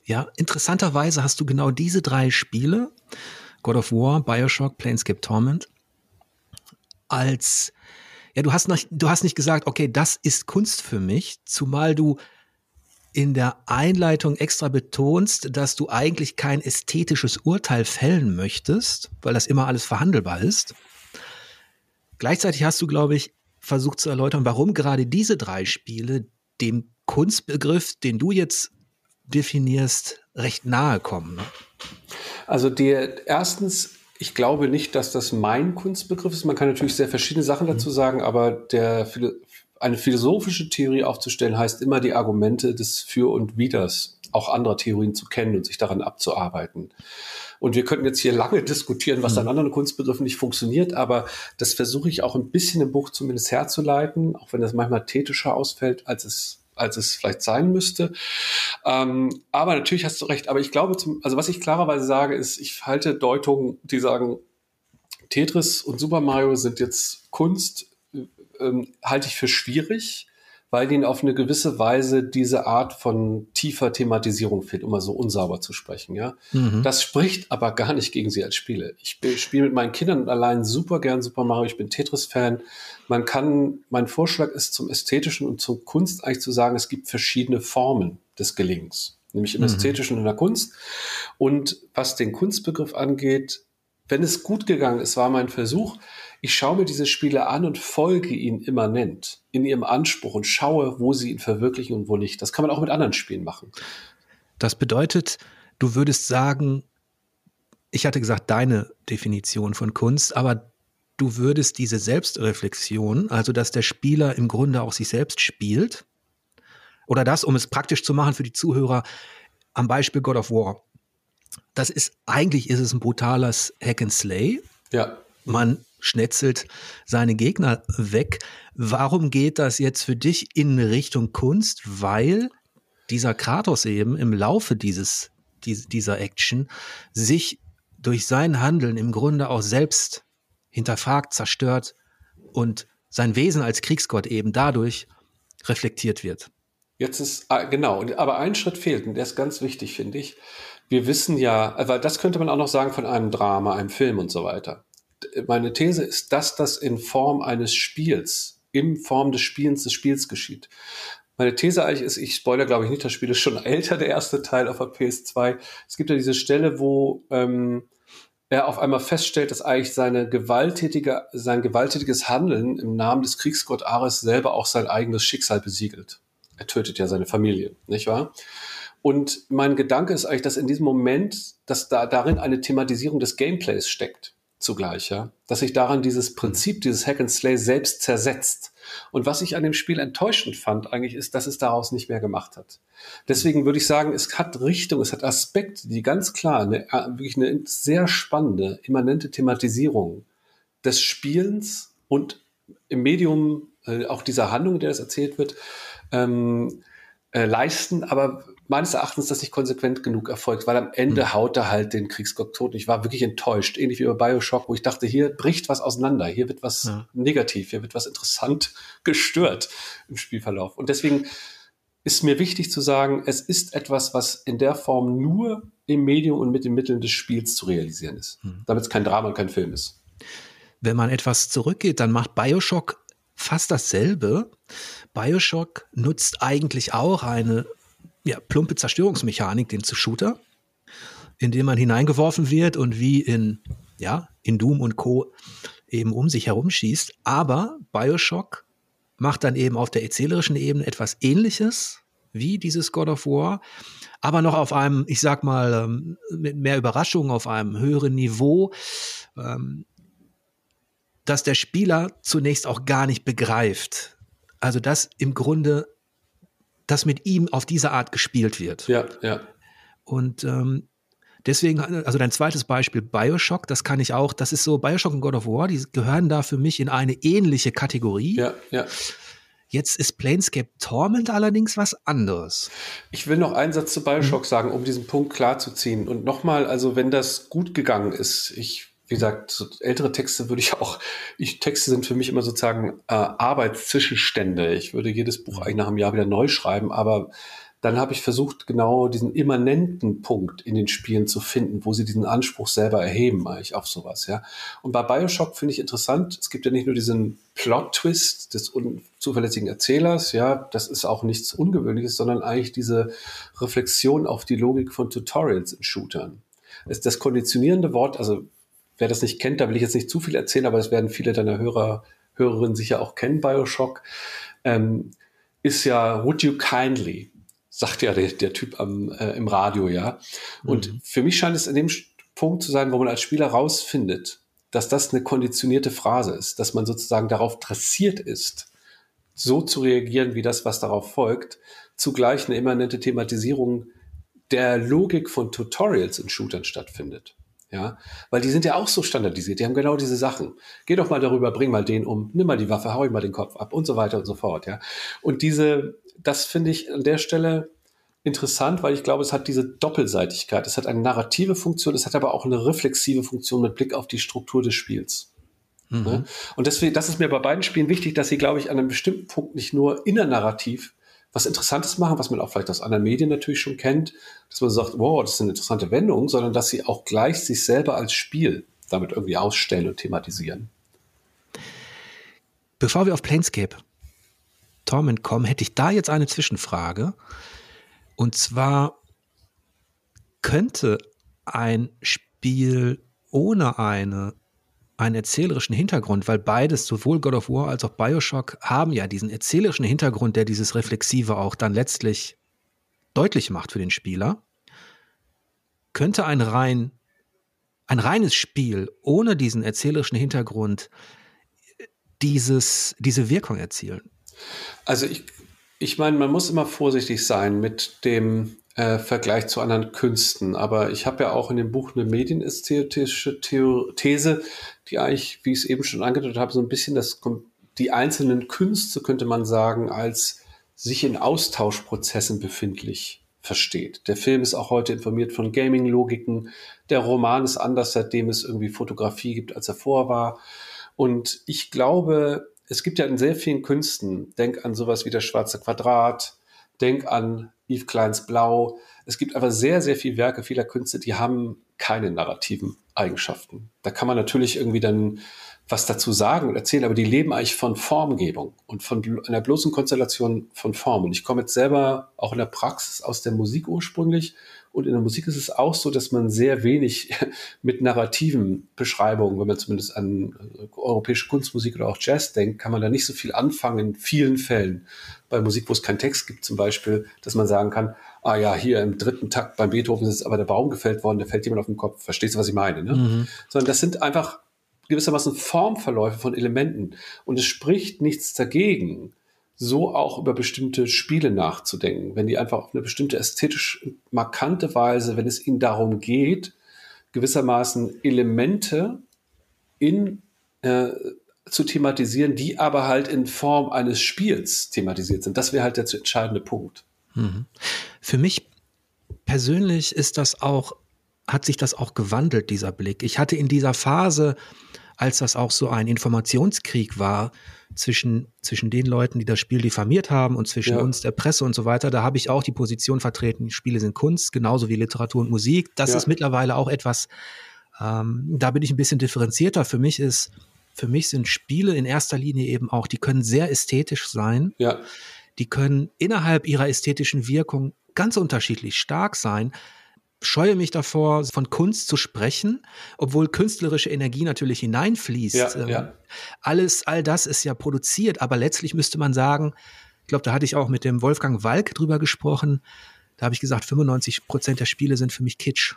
Ja, interessanterweise hast du genau diese drei Spiele, God of War, Bioshock, Planescape Torment, als, ja, du hast, nicht, du hast nicht gesagt, okay, das ist Kunst für mich, zumal du in der Einleitung extra betonst, dass du eigentlich kein ästhetisches Urteil fällen möchtest, weil das immer alles verhandelbar ist. Gleichzeitig hast du, glaube ich, versucht zu erläutern, warum gerade diese drei Spiele dem Kunstbegriff, den du jetzt definierst, recht nahe kommen. Ne? Also der erstens, ich glaube nicht, dass das mein Kunstbegriff ist. Man kann natürlich sehr verschiedene Sachen dazu mhm. sagen, aber der eine philosophische Theorie aufzustellen, heißt immer die Argumente des Für und Widers auch anderer Theorien zu kennen und sich daran abzuarbeiten. Und wir könnten jetzt hier lange diskutieren, was mhm. an anderen Kunstbegriffen nicht funktioniert, aber das versuche ich auch ein bisschen im Buch zumindest herzuleiten, auch wenn das manchmal tätischer ausfällt, als es als es vielleicht sein müsste. Ähm, aber natürlich hast du recht. Aber ich glaube, zum, also was ich klarerweise sage, ist, ich halte Deutungen, die sagen, Tetris und Super Mario sind jetzt Kunst ähm, halte ich für schwierig, weil ihnen auf eine gewisse Weise diese Art von tiefer Thematisierung fehlt, um mal so unsauber zu sprechen. Ja, mhm. das spricht aber gar nicht gegen sie als Spiele. Ich spiele mit meinen Kindern allein super gern Super Mario. Ich bin Tetris-Fan. Man kann, mein Vorschlag ist zum Ästhetischen und zur Kunst eigentlich zu sagen, es gibt verschiedene Formen des Gelingens, nämlich im mhm. Ästhetischen und in der Kunst. Und was den Kunstbegriff angeht, wenn es gut gegangen ist, war mein Versuch, ich schaue mir diese Spiele an und folge ihnen immanent in ihrem Anspruch und schaue, wo sie ihn verwirklichen und wo nicht. Das kann man auch mit anderen Spielen machen. Das bedeutet, du würdest sagen, ich hatte gesagt, deine Definition von Kunst, aber du würdest diese Selbstreflexion, also dass der Spieler im Grunde auch sich selbst spielt, oder das, um es praktisch zu machen für die Zuhörer, am Beispiel God of War. Das ist, eigentlich ist es ein brutales Hack and Slay. Ja. Man schnetzelt seine Gegner weg. Warum geht das jetzt für dich in Richtung Kunst? Weil dieser Kratos eben im Laufe dieses, dieser Action sich durch sein Handeln im Grunde auch selbst hinterfragt, zerstört und sein Wesen als Kriegsgott eben dadurch reflektiert wird. Jetzt ist, ah, genau, aber ein Schritt fehlt und der ist ganz wichtig, finde ich. Wir wissen ja, weil das könnte man auch noch sagen von einem Drama, einem Film und so weiter meine These ist, dass das in Form eines Spiels, in Form des Spielens des Spiels geschieht. Meine These eigentlich ist, ich spoiler glaube ich nicht, das Spiel ist schon älter, der erste Teil auf der PS2. Es gibt ja diese Stelle, wo ähm, er auf einmal feststellt, dass eigentlich seine gewalttätige, sein gewalttätiges Handeln im Namen des Kriegsgott Ares selber auch sein eigenes Schicksal besiegelt. Er tötet ja seine Familie, nicht wahr? Und mein Gedanke ist eigentlich, dass in diesem Moment, dass da darin eine Thematisierung des Gameplays steckt zugleich, ja. Dass sich daran dieses Prinzip, dieses Hack and Slay selbst zersetzt. Und was ich an dem Spiel enttäuschend fand, eigentlich ist, dass es daraus nicht mehr gemacht hat. Deswegen würde ich sagen, es hat Richtung, es hat Aspekte, die ganz klar eine, äh, wirklich eine sehr spannende, immanente Thematisierung des Spielens und im Medium äh, auch dieser Handlung, in der das erzählt wird, ähm, äh, leisten, aber meines Erachtens das nicht konsequent genug erfolgt, weil am Ende mhm. haut er halt den Kriegsgott tot. Ich war wirklich enttäuscht, ähnlich wie bei Bioshock, wo ich dachte, hier bricht was auseinander, hier wird was ja. negativ, hier wird was interessant gestört im Spielverlauf. Und deswegen ist mir wichtig zu sagen, es ist etwas, was in der Form nur im Medium und mit den Mitteln des Spiels zu realisieren ist, mhm. damit es kein Drama und kein Film ist. Wenn man etwas zurückgeht, dann macht Bioshock fast dasselbe. Bioshock nutzt eigentlich auch eine ja, plumpe Zerstörungsmechanik, den zu Shooter, in den man hineingeworfen wird und wie in, ja, in Doom und Co. eben um sich herum schießt. Aber Bioshock macht dann eben auf der erzählerischen Ebene etwas ähnliches wie dieses God of War, aber noch auf einem, ich sag mal, ähm, mit mehr Überraschung, auf einem höheren Niveau, ähm, dass der Spieler zunächst auch gar nicht begreift. Also, dass im Grunde dass mit ihm auf diese Art gespielt wird. Ja, ja. Und ähm, deswegen, also dein zweites Beispiel, Bioshock, das kann ich auch, das ist so, Bioshock und God of War, die gehören da für mich in eine ähnliche Kategorie. Ja, ja. Jetzt ist Planescape Torment allerdings was anderes. Ich will noch einen Satz zu Bioshock mhm. sagen, um diesen Punkt klarzuziehen. Und nochmal, also wenn das gut gegangen ist, ich wie gesagt, so ältere Texte würde ich auch, ich, Texte sind für mich immer sozusagen äh, Arbeitszwischenstände. Ich würde jedes Buch eigentlich nach einem Jahr wieder neu schreiben, aber dann habe ich versucht, genau diesen immanenten Punkt in den Spielen zu finden, wo sie diesen Anspruch selber erheben, eigentlich auf sowas, ja. Und bei Bioshock finde ich interessant, es gibt ja nicht nur diesen Plot-Twist des unzuverlässigen Erzählers, ja, das ist auch nichts Ungewöhnliches, sondern eigentlich diese Reflexion auf die Logik von Tutorials in Shootern. ist das konditionierende Wort, also wer das nicht kennt, da will ich jetzt nicht zu viel erzählen, aber es werden viele deiner Hörer, Hörerinnen sicher auch kennen, Bioshock, ähm, ist ja Would you kindly? sagt ja der, der Typ am, äh, im Radio, ja. Und mhm. für mich scheint es in dem Punkt zu sein, wo man als Spieler rausfindet, dass das eine konditionierte Phrase ist, dass man sozusagen darauf dressiert ist, so zu reagieren wie das, was darauf folgt, zugleich eine immanente Thematisierung der Logik von Tutorials in Shootern stattfindet. Ja, weil die sind ja auch so standardisiert. Die haben genau diese Sachen. Geh doch mal darüber, bring mal den um, nimm mal die Waffe, hau ihm mal den Kopf ab und so weiter und so fort. Ja, und diese, das finde ich an der Stelle interessant, weil ich glaube, es hat diese Doppelseitigkeit. Es hat eine narrative Funktion, es hat aber auch eine reflexive Funktion mit Blick auf die Struktur des Spiels. Mhm. Ne? Und deswegen, das ist mir bei beiden Spielen wichtig, dass sie, glaube ich, an einem bestimmten Punkt nicht nur innernarrativ was Interessantes machen, was man auch vielleicht aus anderen Medien natürlich schon kennt, dass man sagt, wow, das ist eine interessante Wendung, sondern dass sie auch gleich sich selber als Spiel damit irgendwie ausstellen und thematisieren. Bevor wir auf Planescape Torment kommen, hätte ich da jetzt eine Zwischenfrage. Und zwar könnte ein Spiel ohne eine einen erzählerischen Hintergrund, weil beides, sowohl God of War als auch Bioshock, haben ja diesen erzählerischen Hintergrund, der dieses Reflexive auch dann letztlich deutlich macht für den Spieler. Könnte ein rein, ein reines Spiel ohne diesen erzählerischen Hintergrund dieses, diese Wirkung erzielen? Also ich, ich meine, man muss immer vorsichtig sein mit dem äh, Vergleich zu anderen Künsten. Aber ich habe ja auch in dem Buch eine medienästhetische These, die eigentlich, wie ich es eben schon angedeutet habe, so ein bisschen das, die einzelnen Künste, könnte man sagen, als sich in Austauschprozessen befindlich versteht. Der Film ist auch heute informiert von Gaming-Logiken. Der Roman ist anders, seitdem es irgendwie Fotografie gibt, als er vor war. Und ich glaube, es gibt ja in sehr vielen Künsten, denk an sowas wie das Schwarze Quadrat, denk an Yves Kleins Blau. Es gibt aber sehr, sehr viele Werke vieler Künste, die haben keine narrativen Eigenschaften. Da kann man natürlich irgendwie dann was dazu sagen und erzählen, aber die leben eigentlich von Formgebung und von einer bloßen Konstellation von Form. Und ich komme jetzt selber auch in der Praxis aus der Musik ursprünglich und in der Musik ist es auch so, dass man sehr wenig mit narrativen Beschreibungen, wenn man zumindest an äh, europäische Kunstmusik oder auch Jazz denkt, kann man da nicht so viel anfangen in vielen Fällen. Bei Musik, wo es keinen Text gibt zum Beispiel, dass man sagen kann, ah ja, hier im dritten Takt beim Beethoven ist aber der Baum gefällt worden, da fällt jemand auf den Kopf. Verstehst du, was ich meine? Ne? Mhm. Sondern das sind einfach gewissermaßen Formverläufe von Elementen. Und es spricht nichts dagegen, so auch über bestimmte Spiele nachzudenken, wenn die einfach auf eine bestimmte ästhetisch markante Weise, wenn es ihnen darum geht, gewissermaßen Elemente in äh, zu thematisieren, die aber halt in Form eines Spiels thematisiert sind. Das wäre halt der entscheidende Punkt. Mhm. Für mich persönlich ist das auch, hat sich das auch gewandelt, dieser Blick. Ich hatte in dieser Phase, als das auch so ein Informationskrieg war, zwischen, zwischen den Leuten, die das Spiel diffamiert haben und zwischen ja. uns, der Presse und so weiter. Da habe ich auch die Position vertreten, Spiele sind Kunst, genauso wie Literatur und Musik. Das ja. ist mittlerweile auch etwas, ähm, da bin ich ein bisschen differenzierter. Für mich ist, für mich sind Spiele in erster Linie eben auch, die können sehr ästhetisch sein. Ja. Die können innerhalb ihrer ästhetischen Wirkung ganz unterschiedlich stark sein scheue mich davor, von Kunst zu sprechen, obwohl künstlerische Energie natürlich hineinfließt. Ja, ähm, ja. Alles, all das ist ja produziert, aber letztlich müsste man sagen, ich glaube, da hatte ich auch mit dem Wolfgang Walk drüber gesprochen. Da habe ich gesagt, 95 Prozent der Spiele sind für mich Kitsch.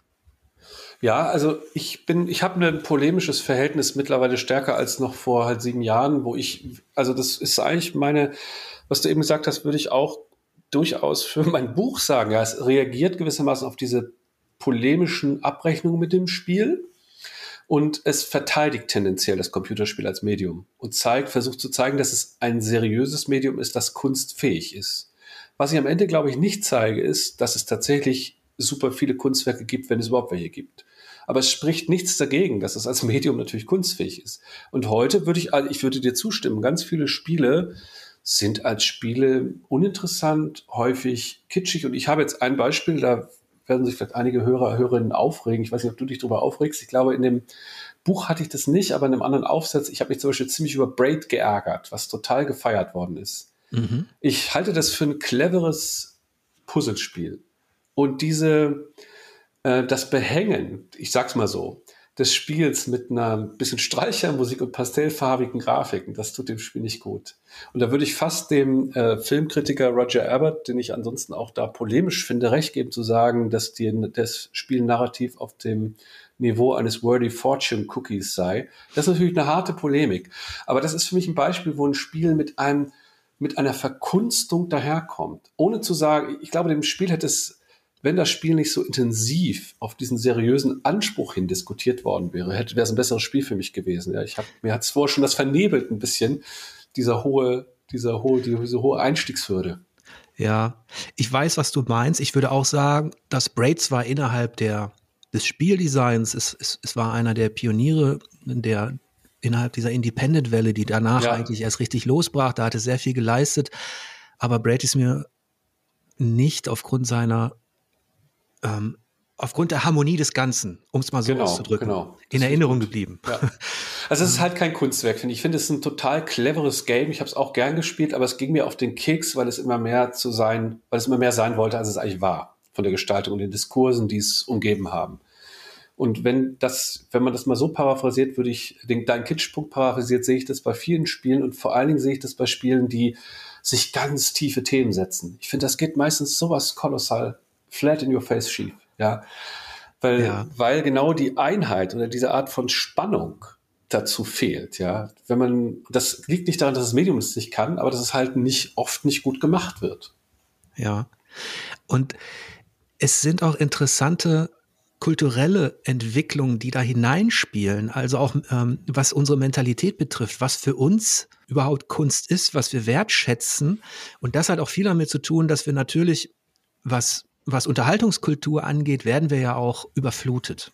Ja, also ich bin, ich habe ein polemisches Verhältnis mittlerweile stärker als noch vor halt sieben Jahren, wo ich, also das ist eigentlich meine, was du eben gesagt hast, würde ich auch durchaus für mein Buch sagen. Ja, es reagiert gewissermaßen auf diese polemischen Abrechnungen mit dem Spiel und es verteidigt tendenziell das Computerspiel als Medium und zeigt, versucht zu zeigen, dass es ein seriöses Medium ist, das kunstfähig ist. Was ich am Ende, glaube ich, nicht zeige, ist, dass es tatsächlich super viele Kunstwerke gibt, wenn es überhaupt welche gibt. Aber es spricht nichts dagegen, dass es als Medium natürlich kunstfähig ist. Und heute würde ich, ich würde dir zustimmen, ganz viele Spiele sind als Spiele uninteressant, häufig kitschig. Und ich habe jetzt ein Beispiel, da werden sich vielleicht einige Hörer, Hörerinnen aufregen. Ich weiß nicht, ob du dich darüber aufregst. Ich glaube, in dem Buch hatte ich das nicht, aber in einem anderen Aufsatz, ich habe mich zum Beispiel ziemlich über Braid geärgert, was total gefeiert worden ist. Mhm. Ich halte das für ein cleveres Puzzlespiel. Und diese, äh, das Behängen, ich sag's mal so, des Spiels mit einer bisschen Streichermusik und pastellfarbigen Grafiken, das tut dem Spiel nicht gut. Und da würde ich fast dem äh, Filmkritiker Roger Abbott, den ich ansonsten auch da polemisch finde, recht geben zu sagen, dass die, das Spiel narrativ auf dem Niveau eines Wordy Fortune Cookies sei. Das ist natürlich eine harte Polemik. Aber das ist für mich ein Beispiel, wo ein Spiel mit einem, mit einer Verkunstung daherkommt. Ohne zu sagen, ich glaube, dem Spiel hätte es wenn das Spiel nicht so intensiv auf diesen seriösen Anspruch hin diskutiert worden wäre, hätte wäre es ein besseres Spiel für mich gewesen. Ja, ich habe mir hat es vorher schon das vernebelt ein bisschen dieser hohe, dieser hohe, diese hohe Einstiegshürde. Ja, ich weiß, was du meinst. Ich würde auch sagen, dass Braid zwar innerhalb der des Spieldesigns, es, es, es war einer der Pioniere der innerhalb dieser Independent-Welle, die danach ja. eigentlich erst richtig losbrach, da hatte sehr viel geleistet. Aber Braid ist mir nicht aufgrund seiner ähm, aufgrund der Harmonie des Ganzen, um es mal so genau, auszudrücken, genau. in Erinnerung geblieben. Ja. Also es ist halt kein Kunstwerk, finde ich. Ich finde es ist ein total cleveres Game. Ich habe es auch gern gespielt, aber es ging mir auf den Keks, weil es immer mehr zu sein, weil es immer mehr sein wollte, als es eigentlich war, von der Gestaltung und den Diskursen, die es umgeben haben. Und wenn das, wenn man das mal so paraphrasiert, würde ich den deinen Kitschpunkt paraphrasiert, sehe ich das bei vielen Spielen und vor allen Dingen sehe ich das bei Spielen, die sich ganz tiefe Themen setzen. Ich finde, das geht meistens sowas kolossal flat in your face schief. Ja. Weil, ja. weil genau die Einheit oder diese Art von Spannung dazu fehlt, ja. Wenn man, das liegt nicht daran, dass das Medium es nicht kann, aber dass es halt nicht, oft nicht gut gemacht wird. Ja. Und es sind auch interessante kulturelle Entwicklungen, die da hineinspielen, also auch ähm, was unsere Mentalität betrifft, was für uns überhaupt Kunst ist, was wir wertschätzen. Und das hat auch viel damit zu tun, dass wir natürlich, was was Unterhaltungskultur angeht, werden wir ja auch überflutet.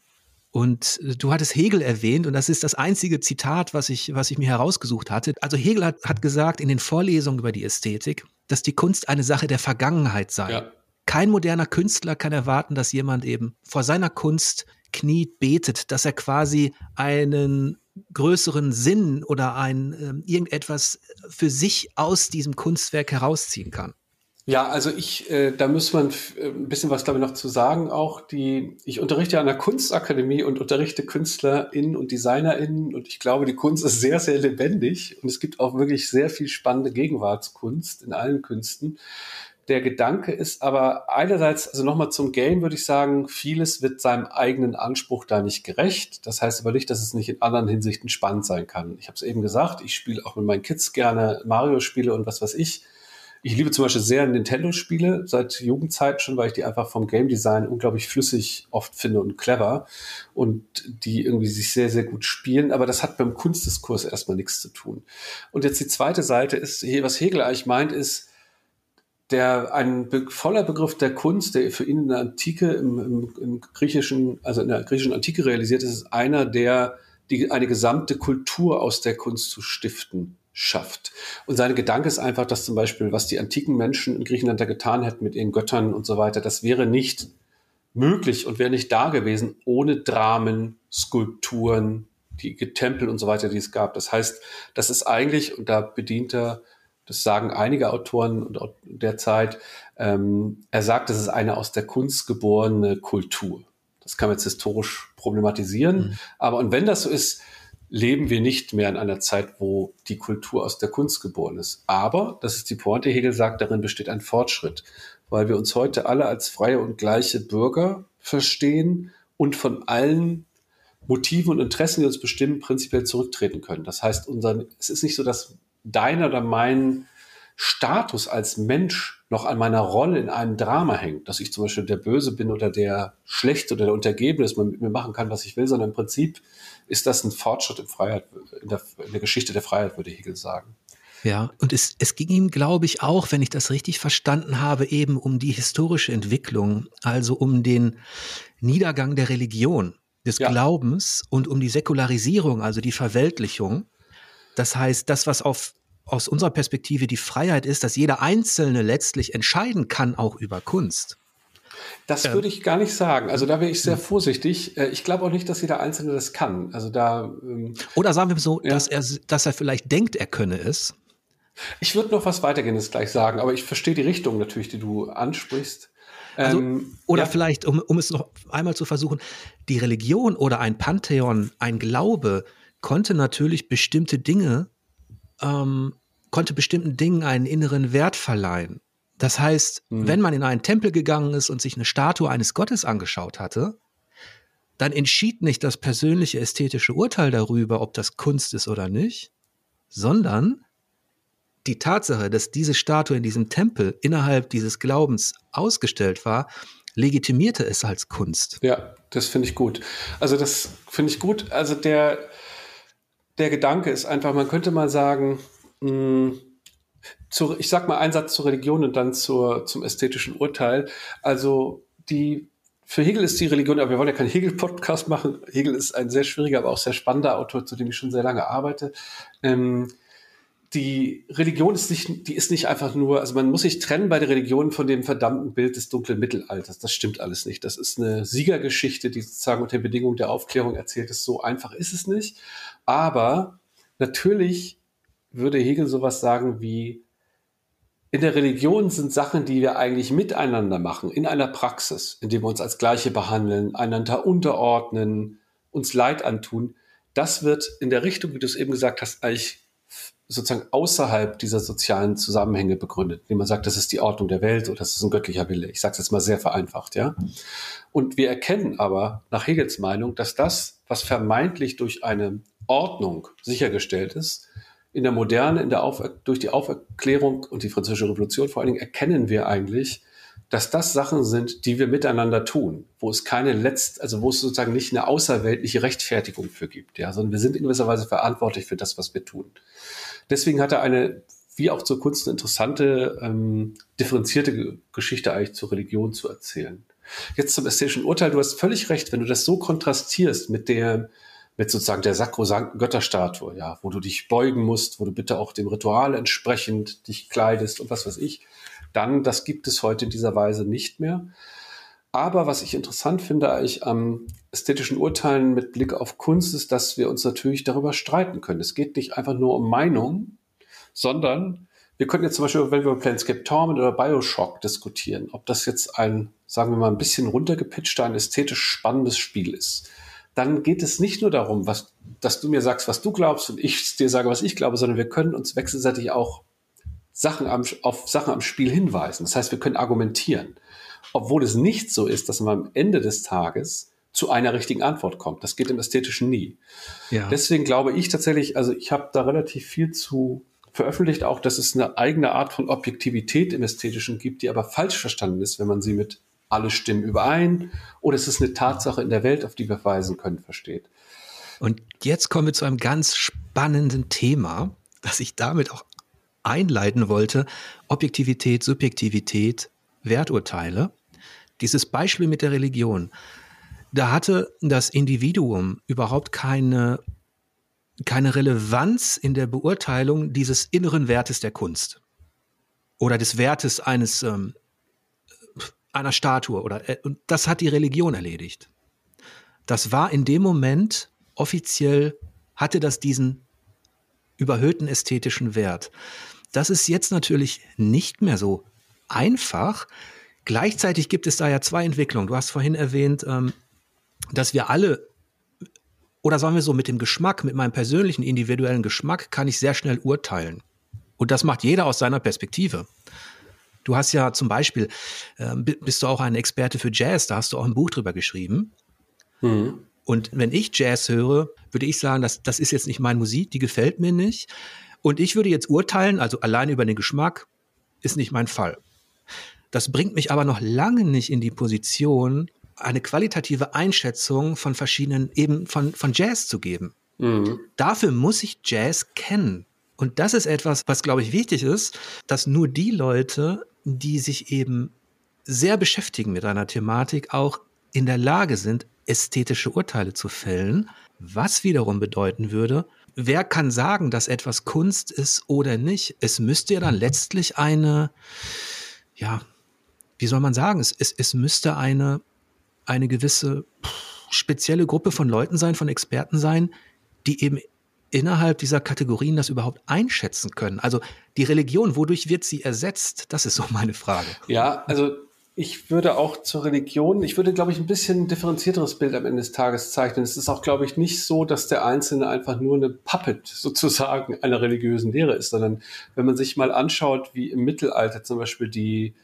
Und du hattest Hegel erwähnt, und das ist das einzige Zitat, was ich, was ich mir herausgesucht hatte. Also Hegel hat, hat gesagt in den Vorlesungen über die Ästhetik, dass die Kunst eine Sache der Vergangenheit sei. Ja. Kein moderner Künstler kann erwarten, dass jemand eben vor seiner Kunst kniet, betet, dass er quasi einen größeren Sinn oder ein äh, irgendetwas für sich aus diesem Kunstwerk herausziehen kann. Ja, also ich, äh, da muss man äh, ein bisschen was, glaube ich, noch zu sagen. Auch die, ich unterrichte an der Kunstakademie und unterrichte KünstlerInnen und DesignerInnen und ich glaube, die Kunst ist sehr, sehr lebendig und es gibt auch wirklich sehr viel spannende Gegenwartskunst in allen Künsten. Der Gedanke ist aber einerseits, also nochmal zum Game würde ich sagen, vieles wird seinem eigenen Anspruch da nicht gerecht. Das heißt aber nicht, dass es nicht in anderen Hinsichten spannend sein kann. Ich habe es eben gesagt, ich spiele auch mit meinen Kids gerne Mario-Spiele und was weiß ich. Ich liebe zum Beispiel sehr Nintendo-Spiele, seit Jugendzeit schon, weil ich die einfach vom Game Design unglaublich flüssig oft finde und clever und die irgendwie sich sehr, sehr gut spielen. Aber das hat beim Kunstdiskurs erstmal nichts zu tun. Und jetzt die zweite Seite ist, was Hegel eigentlich meint, ist, der ein be voller Begriff der Kunst, der für ihn in der Antike, im, im, im, griechischen, also in der griechischen Antike realisiert ist, ist einer, der die, eine gesamte Kultur aus der Kunst zu stiften schafft. Und seine Gedanke ist einfach, dass zum Beispiel, was die antiken Menschen in Griechenland da getan hätten mit ihren Göttern und so weiter, das wäre nicht möglich und wäre nicht da gewesen ohne Dramen, Skulpturen, die Tempel und so weiter, die es gab. Das heißt, das ist eigentlich, und da bedient er, das sagen einige Autoren der Zeit, ähm, er sagt, das ist eine aus der Kunst geborene Kultur. Das kann man jetzt historisch problematisieren. Mhm. Aber und wenn das so ist, leben wir nicht mehr in einer Zeit, wo die Kultur aus der Kunst geboren ist. Aber, das ist die Pointe, Hegel sagt, darin besteht ein Fortschritt, weil wir uns heute alle als freie und gleiche Bürger verstehen und von allen Motiven und Interessen, die uns bestimmen, prinzipiell zurücktreten können. Das heißt, unser, es ist nicht so, dass deiner oder mein Status als Mensch noch an meiner Rolle in einem Drama hängt, dass ich zum Beispiel der Böse bin oder der Schlechte oder der Untergebene, dass man mit mir machen kann, was ich will, sondern im Prinzip ist das ein Fortschritt in, Freiheit, in, der, in der Geschichte der Freiheit, würde Hegel sagen. Ja, und es, es ging ihm, glaube ich, auch, wenn ich das richtig verstanden habe, eben um die historische Entwicklung, also um den Niedergang der Religion. des ja. Glaubens und um die Säkularisierung, also die Verweltlichung. Das heißt, das, was auf, aus unserer Perspektive die Freiheit ist, dass jeder Einzelne letztlich entscheiden kann, auch über Kunst. Das würde ich gar nicht sagen. Also da wäre ich sehr vorsichtig. Äh, ich glaube auch nicht, dass jeder Einzelne das kann. Also da. Ähm, Oder sagen wir so, ja. dass er, dass er vielleicht denkt, er könne es. Ich würde noch was weitergehendes gleich sagen, aber ich verstehe die Richtung natürlich, die du ansprichst. Also, ähm, oder ja. vielleicht, um, um es noch einmal zu versuchen, die Religion oder ein Pantheon, ein Glaube, konnte natürlich bestimmte Dinge, ähm, konnte bestimmten Dingen einen inneren Wert verleihen. Das heißt, mhm. wenn man in einen Tempel gegangen ist und sich eine Statue eines Gottes angeschaut hatte, dann entschied nicht das persönliche ästhetische Urteil darüber, ob das Kunst ist oder nicht, sondern die Tatsache, dass diese Statue in diesem Tempel innerhalb dieses Glaubens ausgestellt war, legitimierte es als Kunst. Ja, das finde ich gut. Also das finde ich gut. Also der, der Gedanke ist einfach, man könnte mal sagen, mh, hm, zu, ich sag mal einen Satz zur Religion und dann zur, zum ästhetischen Urteil. Also die für Hegel ist die Religion, aber wir wollen ja keinen Hegel-Podcast machen. Hegel ist ein sehr schwieriger, aber auch sehr spannender Autor, zu dem ich schon sehr lange arbeite. Ähm, die Religion ist nicht, die ist nicht einfach nur, also man muss sich trennen bei der Religion von dem verdammten Bild des dunklen Mittelalters. Das stimmt alles nicht. Das ist eine Siegergeschichte, die sozusagen unter Bedingungen der Aufklärung erzählt ist. So einfach ist es nicht. Aber natürlich würde Hegel sowas sagen wie, in der Religion sind Sachen, die wir eigentlich miteinander machen, in einer Praxis, indem wir uns als Gleiche behandeln, einander unterordnen, uns Leid antun. Das wird in der Richtung, wie du es eben gesagt hast, eigentlich sozusagen außerhalb dieser sozialen Zusammenhänge begründet, indem man sagt, das ist die Ordnung der Welt oder das ist ein göttlicher Wille. Ich sage es jetzt mal sehr vereinfacht, ja. Und wir erkennen aber nach Hegels Meinung, dass das, was vermeintlich durch eine Ordnung sichergestellt ist, in der Moderne, in der Auf durch die Auferklärung und die Französische Revolution vor allen Dingen erkennen wir eigentlich, dass das Sachen sind, die wir miteinander tun, wo es keine letzt, also wo es sozusagen nicht eine außerweltliche Rechtfertigung für gibt, ja, sondern wir sind in gewisser Weise verantwortlich für das, was wir tun. Deswegen hat er eine, wie auch zur Kunst, eine interessante, ähm, differenzierte Geschichte eigentlich zur Religion zu erzählen. Jetzt zum ästhetischen Urteil. Du hast völlig recht, wenn du das so kontrastierst mit der, mit sozusagen der sakrosankten Götterstatue, ja, wo du dich beugen musst, wo du bitte auch dem Ritual entsprechend dich kleidest und was weiß ich, dann, das gibt es heute in dieser Weise nicht mehr. Aber was ich interessant finde eigentlich am ästhetischen Urteilen mit Blick auf Kunst ist, dass wir uns natürlich darüber streiten können. Es geht nicht einfach nur um Meinung, sondern wir könnten jetzt zum Beispiel, wenn wir über Planescape Torment oder Bioshock diskutieren, ob das jetzt ein, sagen wir mal, ein bisschen runtergepitchter, ein ästhetisch spannendes Spiel ist. Dann geht es nicht nur darum, was, dass du mir sagst, was du glaubst und ich dir sage, was ich glaube, sondern wir können uns wechselseitig auch Sachen am, auf Sachen am Spiel hinweisen. Das heißt, wir können argumentieren obwohl es nicht so ist, dass man am Ende des Tages zu einer richtigen Antwort kommt. Das geht im Ästhetischen nie. Ja. Deswegen glaube ich tatsächlich, also ich habe da relativ viel zu veröffentlicht, auch dass es eine eigene Art von Objektivität im Ästhetischen gibt, die aber falsch verstanden ist, wenn man sie mit alle stimmen überein oder es ist eine Tatsache in der Welt, auf die wir verweisen können, versteht. Und jetzt kommen wir zu einem ganz spannenden Thema, das ich damit auch einleiten wollte. Objektivität, Subjektivität, Werturteile. Dieses Beispiel mit der Religion, da hatte das Individuum überhaupt keine, keine Relevanz in der Beurteilung dieses inneren Wertes der Kunst oder des Wertes eines ähm, einer Statue oder äh, und das hat die Religion erledigt. Das war in dem Moment offiziell hatte das diesen überhöhten ästhetischen Wert. Das ist jetzt natürlich nicht mehr so einfach. Gleichzeitig gibt es da ja zwei Entwicklungen. Du hast vorhin erwähnt, ähm, dass wir alle, oder sagen wir so, mit dem Geschmack, mit meinem persönlichen individuellen Geschmack kann ich sehr schnell urteilen. Und das macht jeder aus seiner Perspektive. Du hast ja zum Beispiel, äh, bist du auch ein Experte für Jazz, da hast du auch ein Buch drüber geschrieben. Mhm. Und wenn ich Jazz höre, würde ich sagen, das, das ist jetzt nicht meine Musik, die gefällt mir nicht. Und ich würde jetzt urteilen, also allein über den Geschmack, ist nicht mein Fall. Das bringt mich aber noch lange nicht in die Position, eine qualitative Einschätzung von verschiedenen, eben von, von Jazz zu geben. Mhm. Dafür muss ich Jazz kennen. Und das ist etwas, was, glaube ich, wichtig ist, dass nur die Leute, die sich eben sehr beschäftigen mit einer Thematik, auch in der Lage sind, ästhetische Urteile zu fällen, was wiederum bedeuten würde, wer kann sagen, dass etwas Kunst ist oder nicht? Es müsste ja dann letztlich eine, ja, wie soll man sagen, es, es, es müsste eine, eine gewisse spezielle Gruppe von Leuten sein, von Experten sein, die eben innerhalb dieser Kategorien das überhaupt einschätzen können. Also die Religion, wodurch wird sie ersetzt? Das ist so meine Frage. Ja, also ich würde auch zur Religion, ich würde, glaube ich, ein bisschen differenzierteres Bild am Ende des Tages zeichnen. Es ist auch, glaube ich, nicht so, dass der Einzelne einfach nur eine Puppet sozusagen einer religiösen Lehre ist, sondern wenn man sich mal anschaut, wie im Mittelalter zum Beispiel die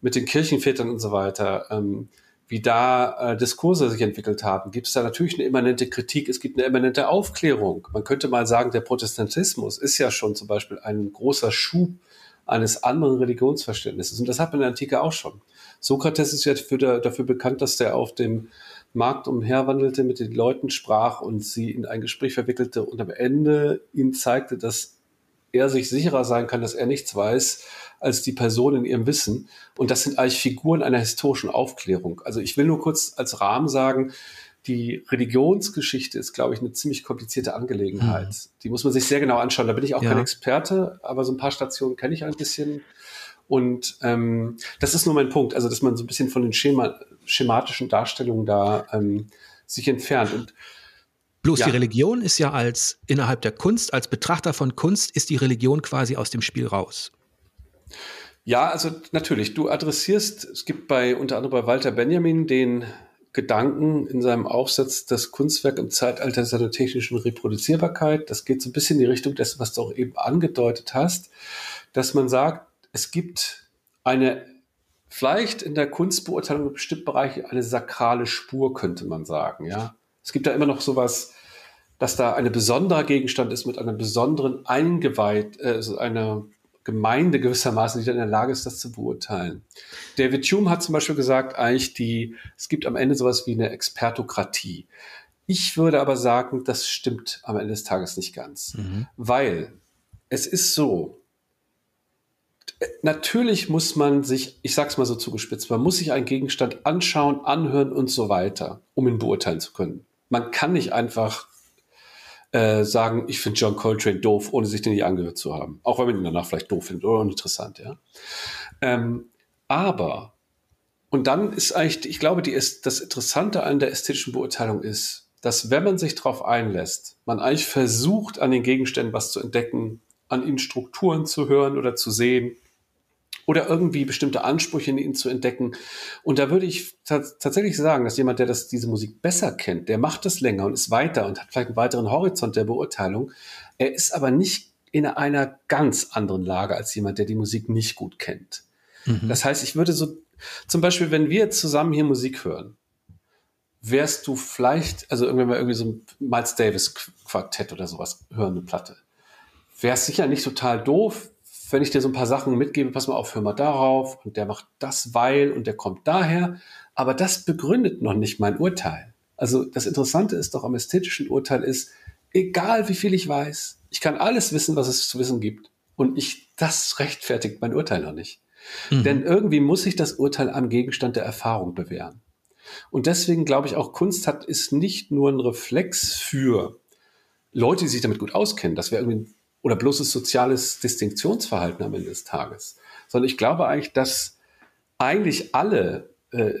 mit den Kirchenvätern und so weiter, ähm, wie da äh, Diskurse sich entwickelt haben, gibt es da natürlich eine immanente Kritik, es gibt eine immanente Aufklärung. Man könnte mal sagen, der Protestantismus ist ja schon zum Beispiel ein großer Schub eines anderen Religionsverständnisses. Und das hat man in der Antike auch schon. Sokrates ist ja dafür, dafür bekannt, dass der auf dem Markt umherwandelte, mit den Leuten sprach und sie in ein Gespräch verwickelte und am Ende ihnen zeigte, dass er sich sicherer sein kann, dass er nichts weiß, als die Person in ihrem Wissen. Und das sind eigentlich Figuren einer historischen Aufklärung. Also ich will nur kurz als Rahmen sagen, die Religionsgeschichte ist, glaube ich, eine ziemlich komplizierte Angelegenheit. Mhm. Die muss man sich sehr genau anschauen. Da bin ich auch ja. kein Experte, aber so ein paar Stationen kenne ich ein bisschen. Und ähm, das ist nur mein Punkt, also dass man so ein bisschen von den Schema, schematischen Darstellungen da ähm, sich entfernt. Und Bloß ja. die Religion ist ja als innerhalb der Kunst, als Betrachter von Kunst, ist die Religion quasi aus dem Spiel raus. Ja, also natürlich, du adressierst, es gibt bei unter anderem bei Walter Benjamin den Gedanken in seinem Aufsatz, das Kunstwerk im Zeitalter seiner technischen Reproduzierbarkeit. Das geht so ein bisschen in die Richtung dessen, was du auch eben angedeutet hast, dass man sagt, es gibt eine, vielleicht in der Kunstbeurteilung in bestimmten Bereichen eine sakrale Spur, könnte man sagen, ja. Es gibt da immer noch sowas, dass da ein besonderer Gegenstand ist mit einer besonderen Eingeweiht, äh, also einer Gemeinde gewissermaßen, die dann in der Lage ist, das zu beurteilen. David Hume hat zum Beispiel gesagt, eigentlich die, es gibt am Ende sowas wie eine Expertokratie. Ich würde aber sagen, das stimmt am Ende des Tages nicht ganz, mhm. weil es ist so, natürlich muss man sich, ich sag's mal so zugespitzt, man muss sich einen Gegenstand anschauen, anhören und so weiter, um ihn beurteilen zu können. Man kann nicht einfach äh, sagen, ich finde John Coltrane doof, ohne sich den nicht angehört zu haben. Auch wenn man ihn danach vielleicht doof findet oder uninteressant, ja. Ähm, aber, und dann ist eigentlich, ich glaube, die ist, das Interessante an der ästhetischen Beurteilung ist, dass wenn man sich darauf einlässt, man eigentlich versucht, an den Gegenständen was zu entdecken, an ihnen Strukturen zu hören oder zu sehen, oder irgendwie bestimmte Ansprüche in ihnen zu entdecken. Und da würde ich tatsächlich sagen, dass jemand, der das, diese Musik besser kennt, der macht das länger und ist weiter und hat vielleicht einen weiteren Horizont der Beurteilung. Er ist aber nicht in einer ganz anderen Lage als jemand, der die Musik nicht gut kennt. Mhm. Das heißt, ich würde so, zum Beispiel, wenn wir zusammen hier Musik hören, wärst du vielleicht, also irgendwann mal irgendwie so ein Miles Davis Quartett oder sowas hören, eine Platte. Wäre es sicher nicht total doof, wenn ich dir so ein paar Sachen mitgebe, pass mal auf, hör mal darauf und der macht das, weil und der kommt daher. Aber das begründet noch nicht mein Urteil. Also das Interessante ist doch am ästhetischen Urteil ist, egal wie viel ich weiß, ich kann alles wissen, was es zu wissen gibt. Und ich, das rechtfertigt mein Urteil noch nicht. Mhm. Denn irgendwie muss sich das Urteil am Gegenstand der Erfahrung bewähren. Und deswegen glaube ich auch, Kunst hat, ist nicht nur ein Reflex für Leute, die sich damit gut auskennen. Das wäre irgendwie oder bloßes soziales Distinktionsverhalten am Ende des Tages, sondern ich glaube eigentlich, dass eigentlich alle äh,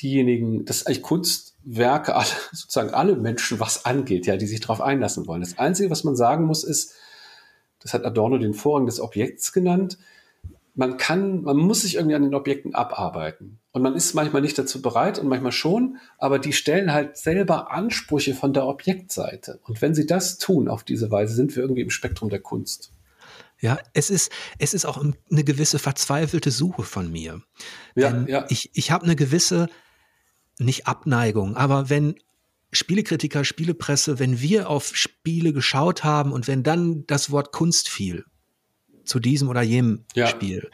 diejenigen, dass eigentlich Kunstwerke, alle, sozusagen alle Menschen was angeht, ja, die sich darauf einlassen wollen. Das Einzige, was man sagen muss, ist, das hat Adorno den Vorrang des Objekts genannt, man kann, man muss sich irgendwie an den Objekten abarbeiten. Und man ist manchmal nicht dazu bereit und manchmal schon, aber die stellen halt selber Ansprüche von der Objektseite. Und wenn sie das tun auf diese Weise, sind wir irgendwie im Spektrum der Kunst. Ja, es ist, es ist auch eine gewisse verzweifelte Suche von mir. Ja, Denn ja. Ich, ich habe eine gewisse, nicht Abneigung, aber wenn Spielekritiker, Spielepresse, wenn wir auf Spiele geschaut haben und wenn dann das Wort Kunst fiel, zu diesem oder jenem ja. Spiel,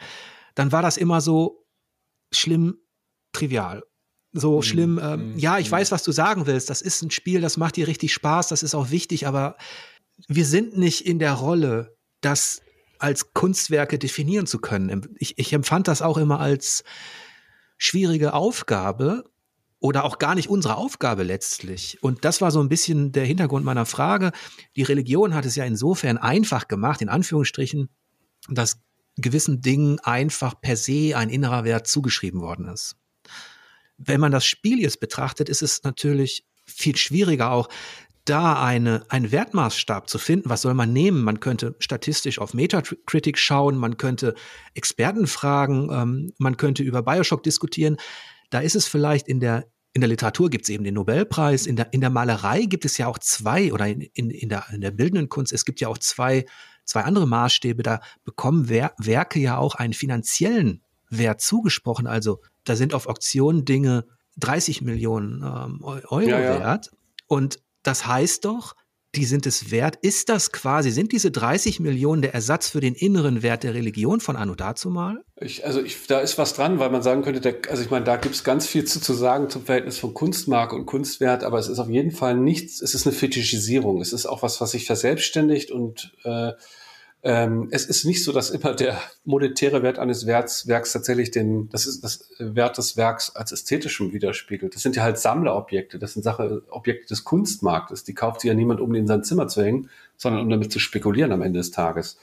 dann war das immer so schlimm trivial. So mhm. schlimm, ähm, mhm. ja, ich mhm. weiß, was du sagen willst. Das ist ein Spiel, das macht dir richtig Spaß, das ist auch wichtig, aber wir sind nicht in der Rolle, das als Kunstwerke definieren zu können. Ich, ich empfand das auch immer als schwierige Aufgabe, oder auch gar nicht unsere Aufgabe letztlich. Und das war so ein bisschen der Hintergrund meiner Frage. Die Religion hat es ja insofern einfach gemacht, in Anführungsstrichen, dass gewissen Dingen einfach per se ein innerer Wert zugeschrieben worden ist. Wenn man das Spiel jetzt betrachtet, ist es natürlich viel schwieriger auch, da eine, einen Wertmaßstab zu finden. Was soll man nehmen? Man könnte statistisch auf Metacritic schauen, man könnte Experten fragen, ähm, man könnte über Bioshock diskutieren. Da ist es vielleicht in der in der Literatur gibt es eben den Nobelpreis, in der, in der Malerei gibt es ja auch zwei, oder in, in, der, in der bildenden Kunst, es gibt ja auch zwei, zwei andere Maßstäbe, da bekommen Wer Werke ja auch einen finanziellen Wert zugesprochen. Also da sind auf Auktionen Dinge 30 Millionen ähm, Euro ja, ja. wert. Und das heißt doch, die sind es wert. Ist das quasi, sind diese 30 Millionen der Ersatz für den inneren Wert der Religion von Anno dazu mal? Ich, also ich, da ist was dran, weil man sagen könnte, der, also ich meine, da gibt es ganz viel zu, zu sagen zum Verhältnis von Kunstmarke und Kunstwert, aber es ist auf jeden Fall nichts, es ist eine Fetischisierung. Es ist auch was, was sich verselbstständigt und äh, ähm, es ist nicht so, dass immer der monetäre Wert eines Werks, Werks tatsächlich den, das ist das Wert des Werks als ästhetischem widerspiegelt. Das sind ja halt Sammlerobjekte, das sind Sache, Objekte des Kunstmarktes. Die kauft sich ja niemand, um die in sein Zimmer zu hängen, sondern um damit zu spekulieren am Ende des Tages.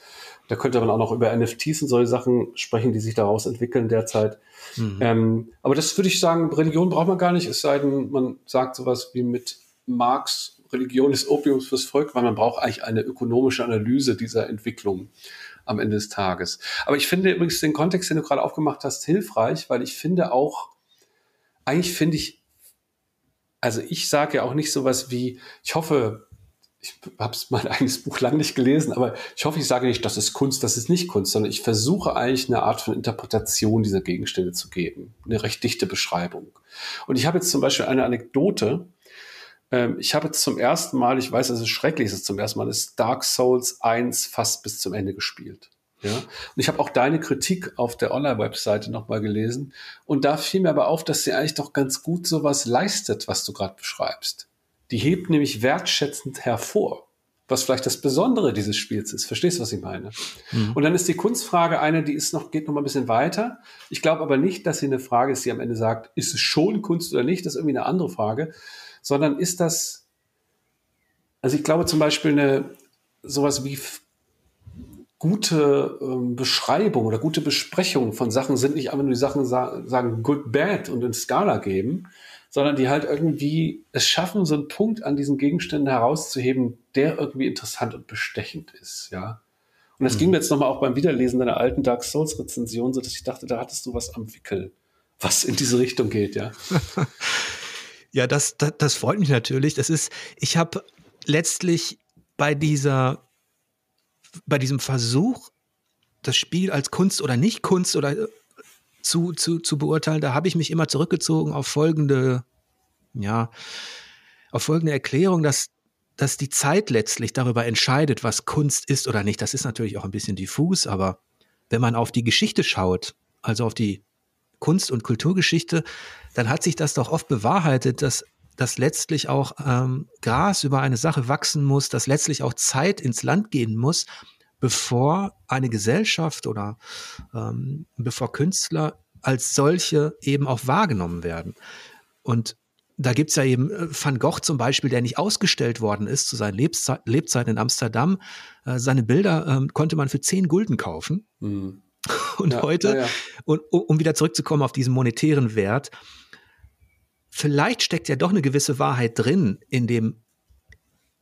Da könnte man auch noch über NFTs und solche Sachen sprechen, die sich daraus entwickeln derzeit. Mhm. Ähm, aber das würde ich sagen, Religion braucht man gar nicht, es sei denn, man sagt sowas wie mit Marx Religion ist Opium fürs Volk, weil man braucht eigentlich eine ökonomische Analyse dieser Entwicklung am Ende des Tages. Aber ich finde übrigens den Kontext, den du gerade aufgemacht hast, hilfreich, weil ich finde auch, eigentlich finde ich, also ich sage ja auch nicht sowas wie, ich hoffe, ich habe mein eigenes Buch lang nicht gelesen, aber ich hoffe, ich sage nicht, das ist Kunst, das ist nicht Kunst, sondern ich versuche eigentlich eine Art von Interpretation dieser Gegenstände zu geben, eine recht dichte Beschreibung. Und ich habe jetzt zum Beispiel eine Anekdote, ähm, ich habe jetzt zum ersten Mal, ich weiß, es ist schrecklich, es ist zum ersten Mal, ist Dark Souls 1 fast bis zum Ende gespielt. Ja, und ich habe auch deine Kritik auf der Online-Webseite nochmal gelesen. Und da fiel mir aber auf, dass sie eigentlich doch ganz gut sowas leistet, was du gerade beschreibst. Die hebt nämlich wertschätzend hervor, was vielleicht das Besondere dieses Spiels ist. Verstehst du, was ich meine? Mhm. Und dann ist die Kunstfrage eine, die ist noch, geht noch mal ein bisschen weiter. Ich glaube aber nicht, dass sie eine Frage ist, die am Ende sagt, ist es schon Kunst oder nicht? Das ist irgendwie eine andere Frage, sondern ist das, also ich glaube zum Beispiel eine, sowas wie gute ähm, Beschreibung oder gute Besprechung von Sachen sind nicht einfach nur die Sachen sa sagen good, bad und in Skala geben, sondern die halt irgendwie es schaffen, so einen Punkt an diesen Gegenständen herauszuheben, der irgendwie interessant und bestechend ist, ja. Und das mhm. ging mir jetzt nochmal auch beim Wiederlesen deiner alten Dark Souls Rezension, so dass ich dachte, da hattest du was am Wickel, was in diese Richtung geht, ja. Ja, das, das, das freut mich natürlich. Das ist, ich habe letztlich bei dieser, bei diesem Versuch, das Spiel als Kunst oder nicht Kunst oder äh, zu, zu, zu beurteilen, da habe ich mich immer zurückgezogen auf folgende, ja, auf folgende Erklärung, dass, dass die Zeit letztlich darüber entscheidet, was Kunst ist oder nicht. Das ist natürlich auch ein bisschen diffus, aber wenn man auf die Geschichte schaut, also auf die Kunst- und Kulturgeschichte, dann hat sich das doch oft bewahrheitet, dass dass letztlich auch ähm, Gras über eine Sache wachsen muss, dass letztlich auch Zeit ins Land gehen muss, bevor eine Gesellschaft oder ähm, bevor Künstler als solche eben auch wahrgenommen werden. Und da gibt es ja eben äh, Van Gogh zum Beispiel, der nicht ausgestellt worden ist zu seinen Lebzei Lebzeiten in Amsterdam. Äh, seine Bilder äh, konnte man für zehn Gulden kaufen. Mhm. Und ja, heute, ja. Und, um wieder zurückzukommen auf diesen monetären Wert, vielleicht steckt ja doch eine gewisse Wahrheit drin in dem,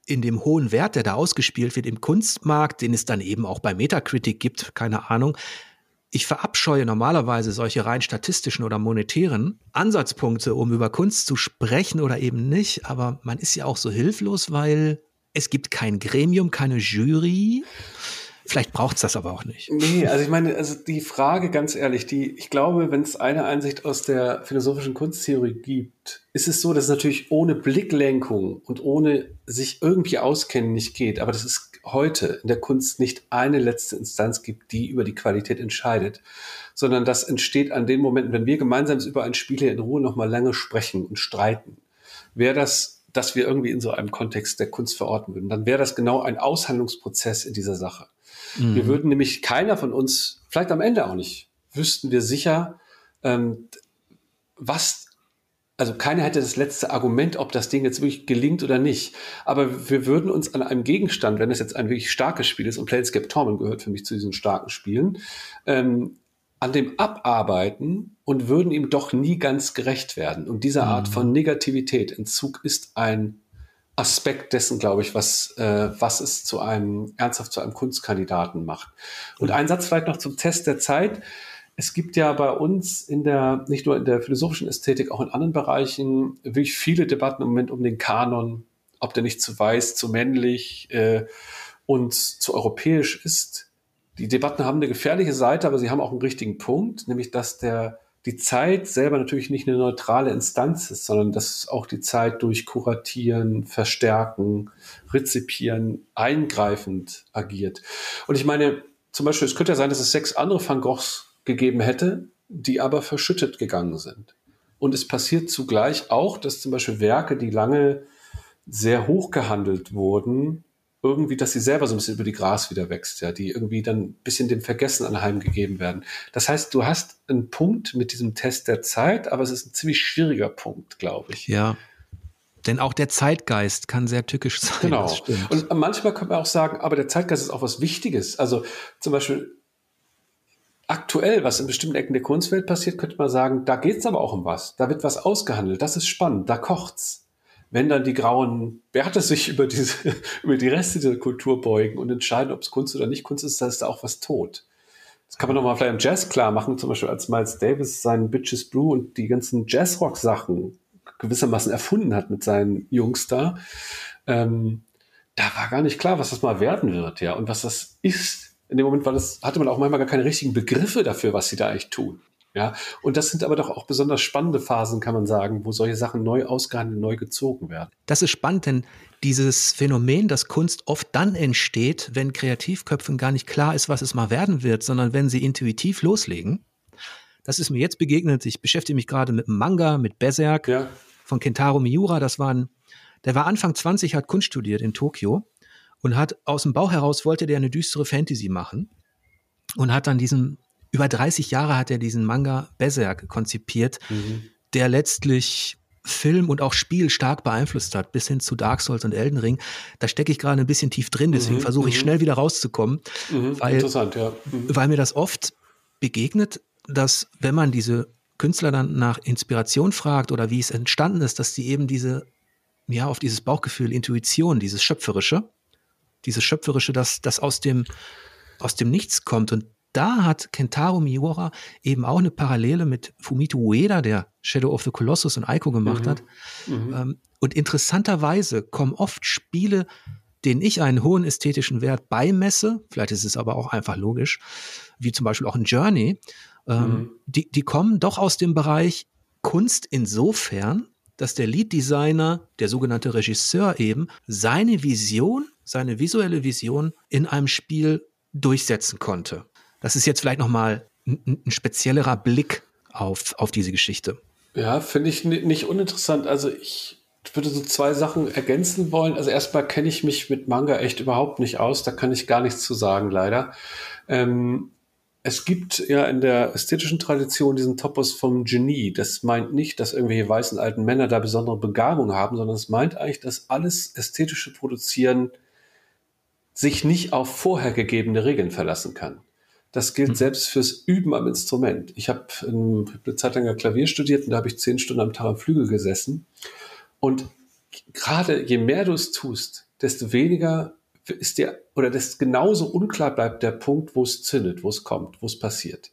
in dem hohen Wert, der da ausgespielt wird im Kunstmarkt, den es dann eben auch bei Metacritic gibt, keine Ahnung. Ich verabscheue normalerweise solche rein statistischen oder monetären Ansatzpunkte, um über Kunst zu sprechen oder eben nicht. Aber man ist ja auch so hilflos, weil es gibt kein Gremium, keine Jury. Vielleicht braucht es das aber auch nicht. Nee, also ich meine, also die Frage, ganz ehrlich, die, ich glaube, wenn es eine Einsicht aus der philosophischen Kunsttheorie gibt, ist es so, dass es natürlich ohne Blicklenkung und ohne sich irgendwie auskennen nicht geht. Aber dass es heute in der Kunst nicht eine letzte Instanz gibt, die über die Qualität entscheidet, sondern das entsteht an den Momenten, wenn wir gemeinsam über ein Spiel hier in Ruhe nochmal lange sprechen und streiten. Wäre das dass wir irgendwie in so einem Kontext der Kunst verorten würden, dann wäre das genau ein Aushandlungsprozess in dieser Sache. Mhm. Wir würden nämlich keiner von uns, vielleicht am Ende auch nicht, wüssten wir sicher, ähm, was also keiner hätte das letzte Argument, ob das Ding jetzt wirklich gelingt oder nicht. Aber wir würden uns an einem Gegenstand, wenn es jetzt ein wirklich starkes Spiel ist, und Planescape Torment gehört für mich zu diesen starken Spielen, ähm, an dem abarbeiten und würden ihm doch nie ganz gerecht werden. Und diese Art mhm. von Negativität, Entzug ist ein Aspekt dessen, glaube ich, was, äh, was es zu einem, ernsthaft zu einem Kunstkandidaten macht. Und ein Satz vielleicht noch zum Test der Zeit es gibt ja bei uns in der, nicht nur in der philosophischen Ästhetik, auch in anderen Bereichen wirklich viele Debatten im Moment um den Kanon, ob der nicht zu weiß, zu männlich äh, und zu europäisch ist. Die Debatten haben eine gefährliche Seite, aber sie haben auch einen richtigen Punkt, nämlich dass der die Zeit selber natürlich nicht eine neutrale Instanz ist, sondern dass auch die Zeit durch Kuratieren, Verstärken, Rezipieren eingreifend agiert. Und ich meine, zum Beispiel, es könnte ja sein, dass es sechs andere Van Goghs gegeben hätte, die aber verschüttet gegangen sind. Und es passiert zugleich auch, dass zum Beispiel Werke, die lange sehr hoch gehandelt wurden, irgendwie, dass sie selber so ein bisschen über die Gras wieder wächst, ja, die irgendwie dann ein bisschen dem Vergessen anheimgegeben werden. Das heißt, du hast einen Punkt mit diesem Test der Zeit, aber es ist ein ziemlich schwieriger Punkt, glaube ich. Ja. Denn auch der Zeitgeist kann sehr tückisch sein. Genau. Und manchmal kann man auch sagen, aber der Zeitgeist ist auch was Wichtiges. Also zum Beispiel aktuell, was in bestimmten Ecken der Kunstwelt passiert, könnte man sagen, da geht's aber auch um was. Da wird was ausgehandelt. Das ist spannend. Da kocht's. Wenn dann die grauen Bärte sich über diese, über die Reste der Kultur beugen und entscheiden, ob es Kunst oder nicht Kunst ist, da ist da auch was tot. Das kann man nochmal vielleicht im Jazz klar machen, zum Beispiel als Miles Davis seinen Bitches Brew und die ganzen Jazzrock-Sachen gewissermaßen erfunden hat mit seinen Jungs da. Ähm, da war gar nicht klar, was das mal werden wird, ja, und was das ist in dem Moment war das, hatte man auch manchmal gar keine richtigen Begriffe dafür, was sie da eigentlich tun. Ja, und das sind aber doch auch besonders spannende Phasen, kann man sagen, wo solche Sachen neu ausgehandelt, neu gezogen werden. Das ist spannend, denn dieses Phänomen, dass Kunst oft dann entsteht, wenn Kreativköpfen gar nicht klar ist, was es mal werden wird, sondern wenn sie intuitiv loslegen. Das ist mir jetzt begegnet. Ich beschäftige mich gerade mit Manga, mit Berserk ja. von Kentaro Miura. Das war ein, der war Anfang 20, hat Kunst studiert in Tokio und hat aus dem Bauch heraus wollte der eine düstere Fantasy machen und hat dann diesen über 30 Jahre hat er diesen Manga Berserk konzipiert, mhm. der letztlich Film und auch Spiel stark beeinflusst hat, bis hin zu Dark Souls und Elden Ring. Da stecke ich gerade ein bisschen tief drin, deswegen mhm, versuche ich mhm. schnell wieder rauszukommen, mhm, weil, Interessant, ja. Mhm. weil mir das oft begegnet, dass wenn man diese Künstler dann nach Inspiration fragt oder wie es entstanden ist, dass sie eben diese, ja, auf dieses Bauchgefühl, Intuition, dieses Schöpferische, dieses Schöpferische, das, das aus dem, aus dem Nichts kommt. Und da hat Kentaro Miura eben auch eine Parallele mit Fumito Ueda, der Shadow of the Colossus und Aiko gemacht mhm. hat. Mhm. Ähm, und interessanterweise kommen oft Spiele, denen ich einen hohen ästhetischen Wert beimesse, vielleicht ist es aber auch einfach logisch, wie zum Beispiel auch ein Journey, ähm, mhm. die, die kommen doch aus dem Bereich Kunst insofern, dass der Lead-Designer, der sogenannte Regisseur eben, seine Vision seine visuelle Vision in einem Spiel durchsetzen konnte. Das ist jetzt vielleicht nochmal ein, ein speziellerer Blick auf, auf diese Geschichte. Ja, finde ich nicht uninteressant. Also ich würde so zwei Sachen ergänzen wollen. Also erstmal kenne ich mich mit Manga echt überhaupt nicht aus. Da kann ich gar nichts zu sagen, leider. Ähm, es gibt ja in der ästhetischen Tradition diesen Topos vom Genie. Das meint nicht, dass irgendwelche weißen alten Männer da besondere Begabung haben, sondern es meint eigentlich, dass alles ästhetische Produzieren sich nicht auf vorher gegebene Regeln verlassen kann. Das gilt mhm. selbst fürs Üben am Instrument. Ich habe eine Zeit lang Klavier studiert und da habe ich zehn Stunden am Tag am Flügel gesessen. Und gerade je mehr du es tust, desto weniger ist dir, oder desto genauso unklar bleibt der Punkt, wo es zündet, wo es kommt, wo es passiert.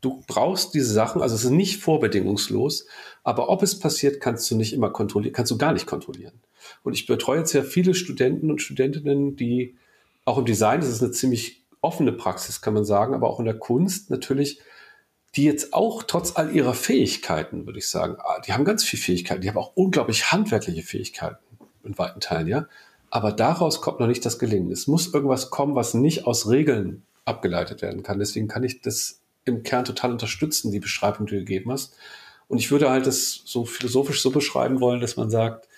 Du brauchst diese Sachen, also es ist nicht vorbedingungslos, aber ob es passiert, kannst du nicht immer kontrollieren, kannst du gar nicht kontrollieren. Und ich betreue jetzt ja viele Studenten und Studentinnen, die auch im Design, das ist eine ziemlich offene Praxis, kann man sagen, aber auch in der Kunst natürlich, die jetzt auch trotz all ihrer Fähigkeiten, würde ich sagen, ah, die haben ganz viel Fähigkeiten, die haben auch unglaublich handwerkliche Fähigkeiten in weiten Teilen, ja. Aber daraus kommt noch nicht das Gelingen. Es muss irgendwas kommen, was nicht aus Regeln abgeleitet werden kann. Deswegen kann ich das im Kern total unterstützen, die Beschreibung, die du gegeben hast. Und ich würde halt das so philosophisch so beschreiben wollen, dass man sagt,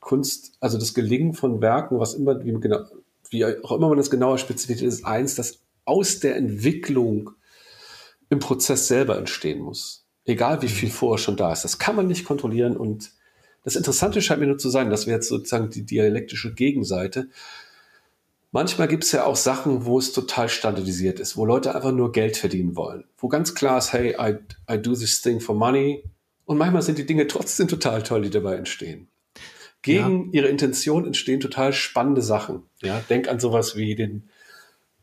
Kunst, also das Gelingen von Werken, was immer, wie genau, wie auch immer man das genauer spezifiziert, ist eins, das aus der Entwicklung im Prozess selber entstehen muss. Egal wie viel vorher schon da ist. Das kann man nicht kontrollieren. Und das Interessante scheint mir nur zu sein, dass wir jetzt sozusagen die dialektische Gegenseite. Manchmal gibt es ja auch Sachen, wo es total standardisiert ist, wo Leute einfach nur Geld verdienen wollen. Wo ganz klar ist, hey, I, I do this thing for money. Und manchmal sind die Dinge trotzdem total toll, die dabei entstehen. Gegen ja. ihre Intention entstehen total spannende Sachen. Ja, denk an sowas wie den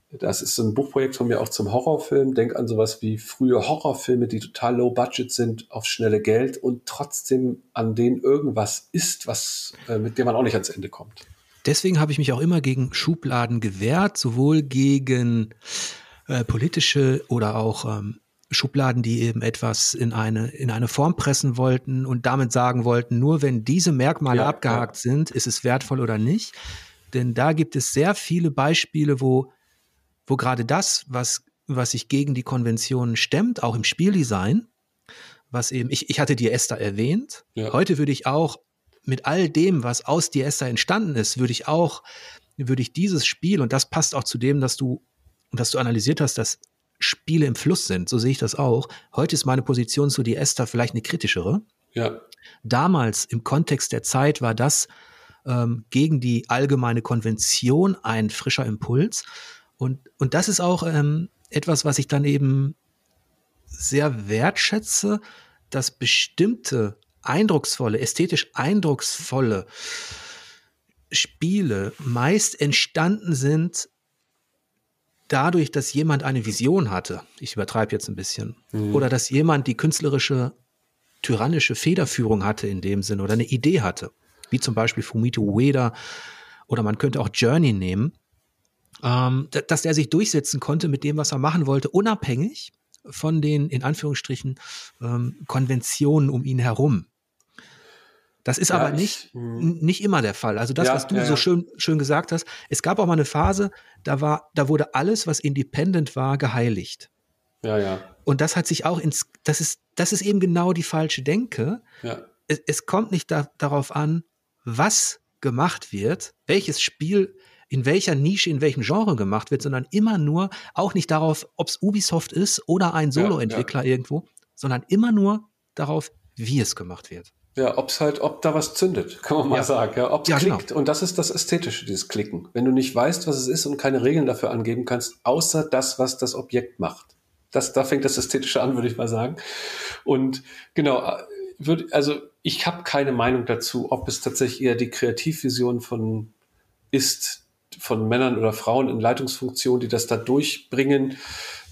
das ist so ein Buchprojekt von mir auch zum Horrorfilm. Denk an sowas wie frühe Horrorfilme, die total low budget sind, auf schnelle Geld und trotzdem an denen irgendwas ist, was, äh, mit dem man auch nicht ans Ende kommt. Deswegen habe ich mich auch immer gegen Schubladen gewehrt, sowohl gegen äh, politische oder auch ähm, Schubladen, die eben etwas in eine, in eine Form pressen wollten und damit sagen wollten, nur wenn diese Merkmale ja, abgehakt ja. sind, ist es wertvoll oder nicht. Denn da gibt es sehr viele Beispiele, wo wo gerade das, was, was sich gegen die Konventionen stemmt, auch im Spieldesign, was eben, ich, ich hatte die Esther erwähnt. Ja. Heute würde ich auch mit all dem, was aus die Esther entstanden ist, würde ich auch, würde ich dieses Spiel, und das passt auch zu dem, dass du, dass du analysiert hast, dass Spiele im Fluss sind, so sehe ich das auch. Heute ist meine Position zu die Esther vielleicht eine kritischere. Ja. Damals im Kontext der Zeit war das ähm, gegen die allgemeine Konvention ein frischer Impuls. Und, und das ist auch ähm, etwas, was ich dann eben sehr wertschätze, dass bestimmte eindrucksvolle, ästhetisch eindrucksvolle Spiele meist entstanden sind dadurch, dass jemand eine Vision hatte. Ich übertreibe jetzt ein bisschen. Mhm. Oder dass jemand die künstlerische, tyrannische Federführung hatte in dem Sinn oder eine Idee hatte. Wie zum Beispiel Fumito Ueda. Oder man könnte auch Journey nehmen ähm, dass der sich durchsetzen konnte mit dem, was er machen wollte, unabhängig von den, in Anführungsstrichen, ähm, Konventionen um ihn herum. Das ist ja, aber nicht, hm. nicht immer der Fall. Also das, ja, was du ja, so schön, schön gesagt hast, es gab auch mal eine Phase, da war, da wurde alles, was independent war, geheiligt. Ja, ja. Und das hat sich auch ins, das ist, das ist eben genau die falsche Denke. Ja. Es, es kommt nicht da, darauf an, was gemacht wird, welches Spiel in welcher Nische, in welchem Genre gemacht wird, sondern immer nur, auch nicht darauf, ob es Ubisoft ist oder ein Solo-Entwickler ja, ja. irgendwo, sondern immer nur darauf, wie es gemacht wird. Ja, ob es halt, ob da was zündet, kann man mal ja. sagen. Ja, ob es ja, klickt. Genau. Und das ist das Ästhetische, dieses Klicken. Wenn du nicht weißt, was es ist und keine Regeln dafür angeben kannst, außer das, was das Objekt macht. Das, da fängt das Ästhetische an, würde ich mal sagen. Und genau, äh, würd, also ich habe keine Meinung dazu, ob es tatsächlich eher die Kreativvision von ist, von Männern oder Frauen in Leitungsfunktionen, die das da durchbringen.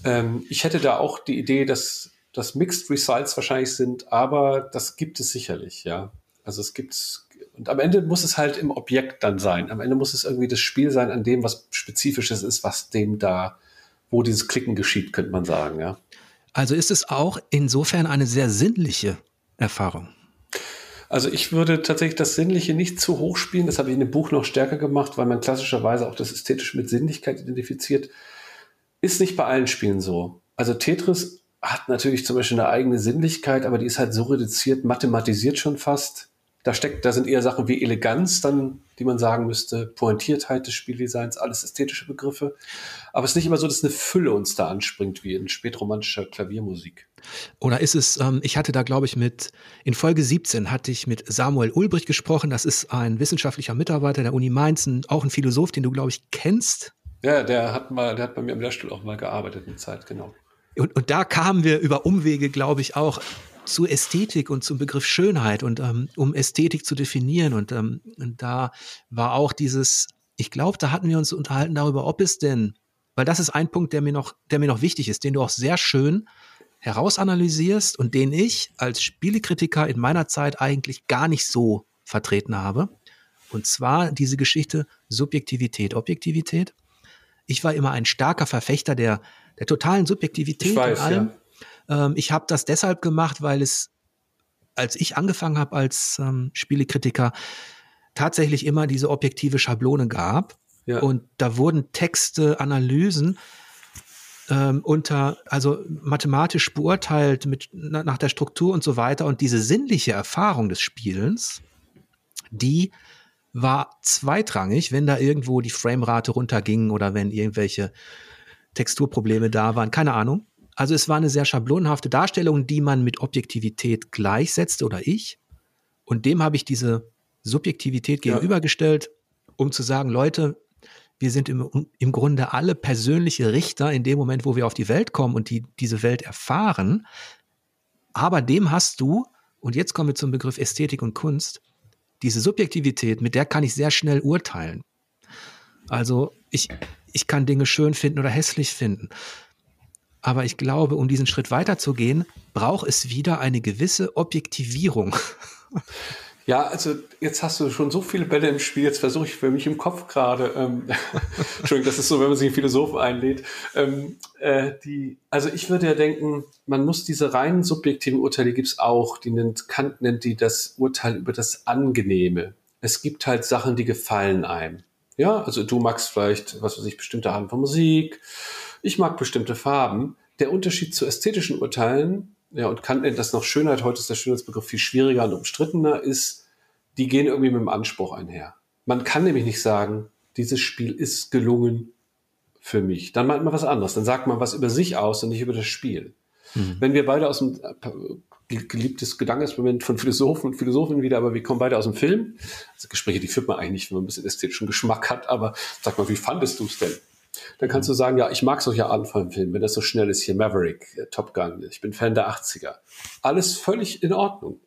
Ähm, ich hätte da auch die Idee, dass das Mixed Results wahrscheinlich sind, aber das gibt es sicherlich, ja. Also es gibt und am Ende muss es halt im Objekt dann sein. Am Ende muss es irgendwie das Spiel sein, an dem was Spezifisches ist, was dem da, wo dieses Klicken geschieht, könnte man sagen, ja. Also ist es auch insofern eine sehr sinnliche Erfahrung. Also ich würde tatsächlich das Sinnliche nicht zu hoch spielen. Das habe ich in dem Buch noch stärker gemacht, weil man klassischerweise auch das Ästhetische mit Sinnlichkeit identifiziert. Ist nicht bei allen Spielen so. Also Tetris hat natürlich zum Beispiel eine eigene Sinnlichkeit, aber die ist halt so reduziert, mathematisiert schon fast da steckt, da sind eher Sachen wie Eleganz dann, die man sagen müsste, Pointiertheit des Spieldesigns, alles ästhetische Begriffe. Aber es ist nicht immer so, dass eine Fülle uns da anspringt, wie in spätromantischer Klaviermusik. Oder ist es, ähm, ich hatte da, glaube ich, mit, in Folge 17 hatte ich mit Samuel Ulbrich gesprochen. Das ist ein wissenschaftlicher Mitarbeiter der Uni Mainz, auch ein Philosoph, den du, glaube ich, kennst. Ja, der hat mal, der hat bei mir am Lehrstuhl auch mal gearbeitet eine Zeit, genau. Und, und da kamen wir über Umwege, glaube ich, auch zu Ästhetik und zum Begriff Schönheit und ähm, um Ästhetik zu definieren. Und, ähm, und da war auch dieses, ich glaube, da hatten wir uns unterhalten darüber, ob es denn, weil das ist ein Punkt, der mir noch, der mir noch wichtig ist, den du auch sehr schön herausanalysierst und den ich als Spielekritiker in meiner Zeit eigentlich gar nicht so vertreten habe. Und zwar diese Geschichte Subjektivität, Objektivität. Ich war immer ein starker Verfechter der, der totalen Subjektivität ich weiß, allem. Ja. Ähm, ich habe das deshalb gemacht, weil es, als ich angefangen habe als ähm, Spielekritiker, tatsächlich immer diese objektive Schablone gab. Ja. Und da wurden Texte, Analysen ähm, unter, also mathematisch beurteilt mit, na, nach der Struktur und so weiter. Und diese sinnliche Erfahrung des Spielens, die war zweitrangig, wenn da irgendwo die Framerate runterging oder wenn irgendwelche Texturprobleme da waren, keine Ahnung. Also es war eine sehr schablonenhafte Darstellung, die man mit Objektivität gleichsetzte oder ich. Und dem habe ich diese Subjektivität gegenübergestellt, um zu sagen, Leute, wir sind im, im Grunde alle persönliche Richter in dem Moment, wo wir auf die Welt kommen und die, diese Welt erfahren. Aber dem hast du, und jetzt kommen wir zum Begriff Ästhetik und Kunst, diese Subjektivität, mit der kann ich sehr schnell urteilen. Also ich, ich kann Dinge schön finden oder hässlich finden. Aber ich glaube, um diesen Schritt weiterzugehen, braucht es wieder eine gewisse Objektivierung. Ja, also jetzt hast du schon so viele Bälle im Spiel, jetzt versuche ich für mich im Kopf gerade, ähm, Entschuldigung, das ist so, wenn man sich einen Philosophen einlädt, ähm, äh, die, also ich würde ja denken, man muss diese reinen subjektiven Urteile, die gibt's auch, die nennt, Kant nennt die das Urteil über das Angenehme. Es gibt halt Sachen, die gefallen einem. Ja, also du magst vielleicht, was weiß ich, bestimmte Arten von Musik, ich mag bestimmte Farben. Der Unterschied zu ästhetischen Urteilen ja, und Kant nennt das noch Schönheit, heute ist der Schönheitsbegriff viel schwieriger und umstrittener, ist, die gehen irgendwie mit dem Anspruch einher. Man kann nämlich nicht sagen, dieses Spiel ist gelungen für mich. Dann meint man was anderes. Dann sagt man was über sich aus und nicht über das Spiel. Mhm. Wenn wir beide aus dem äh, geliebtes Gedankensmoment von Philosophen und Philosophen wieder, aber wir kommen beide aus dem Film. Also Gespräche, die führt man eigentlich nicht, wenn man ein bisschen ästhetischen Geschmack hat, aber sag mal, wie fandest du es denn? Dann kannst du sagen, ja, ich mag solche Arten von Filmen, wenn das so schnell ist, hier Maverick, äh, Top Gun, ich bin Fan der 80er. Alles völlig in Ordnung.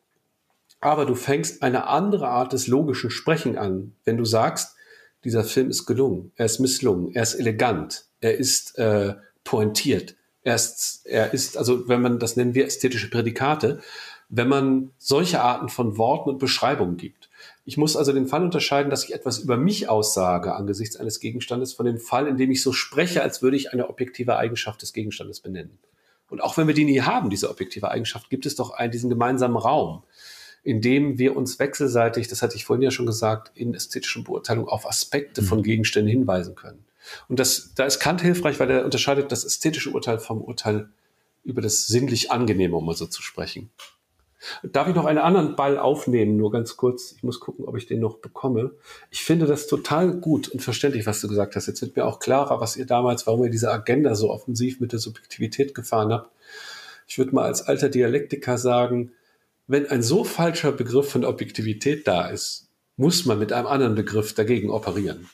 Aber du fängst eine andere Art des logischen Sprechen an, wenn du sagst, dieser Film ist gelungen, er ist misslungen, er ist elegant, er ist äh, pointiert, er ist, er ist, also wenn man, das nennen wir ästhetische Prädikate, wenn man solche Arten von Worten und Beschreibungen gibt. Ich muss also den Fall unterscheiden, dass ich etwas über mich aussage angesichts eines Gegenstandes von dem Fall, in dem ich so spreche, als würde ich eine objektive Eigenschaft des Gegenstandes benennen. Und auch wenn wir die nie haben, diese objektive Eigenschaft, gibt es doch einen, diesen gemeinsamen Raum, in dem wir uns wechselseitig, das hatte ich vorhin ja schon gesagt, in ästhetischen Beurteilungen auf Aspekte von mhm. Gegenständen hinweisen können. Und das, da ist Kant hilfreich, weil er unterscheidet das ästhetische Urteil vom Urteil über das sinnlich Angenehme, um mal so zu sprechen. Darf ich noch einen anderen Ball aufnehmen, nur ganz kurz? Ich muss gucken, ob ich den noch bekomme. Ich finde das total gut und verständlich, was du gesagt hast. Jetzt wird mir auch klarer, was ihr damals, warum ihr diese Agenda so offensiv mit der Subjektivität gefahren habt. Ich würde mal als alter Dialektiker sagen, wenn ein so falscher Begriff von Objektivität da ist, muss man mit einem anderen Begriff dagegen operieren.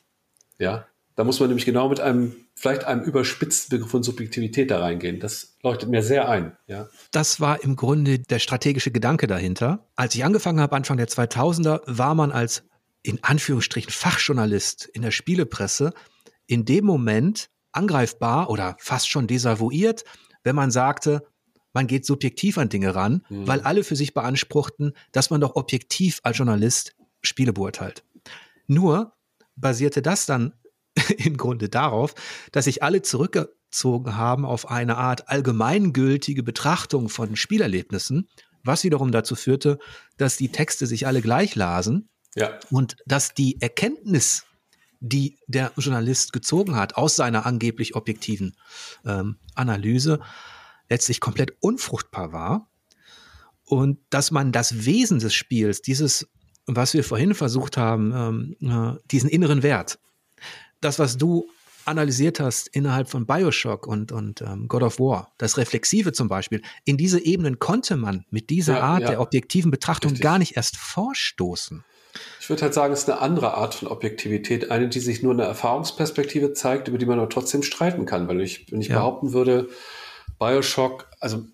Ja, da muss man nämlich genau mit einem, vielleicht einem überspitzten Begriff von Subjektivität da reingehen. Das leuchtet mir sehr ein. Ja. Das war im Grunde der strategische Gedanke dahinter. Als ich angefangen habe, Anfang der 2000er, war man als in Anführungsstrichen Fachjournalist in der Spielepresse in dem Moment angreifbar oder fast schon desavouiert, wenn man sagte, man geht subjektiv an Dinge ran, mhm. weil alle für sich beanspruchten, dass man doch objektiv als Journalist Spiele beurteilt. Nur basierte das dann im Grunde darauf, dass sich alle zurückgezogen haben auf eine Art allgemeingültige Betrachtung von Spielerlebnissen, was wiederum dazu führte, dass die Texte sich alle gleich lasen ja. und dass die Erkenntnis, die der Journalist gezogen hat aus seiner angeblich objektiven ähm, Analyse, letztlich komplett unfruchtbar war und dass man das Wesen des Spiels, dieses, was wir vorhin versucht haben, ähm, äh, diesen inneren Wert, das, was du analysiert hast innerhalb von Bioshock und, und ähm, God of War, das Reflexive zum Beispiel, in diese Ebenen konnte man mit dieser ja, Art ja. der objektiven Betrachtung Richtig. gar nicht erst vorstoßen. Ich würde halt sagen, es ist eine andere Art von Objektivität, eine, die sich nur in der Erfahrungsperspektive zeigt, über die man aber trotzdem streiten kann, weil ich, wenn ich ja. behaupten würde, Bioshock, also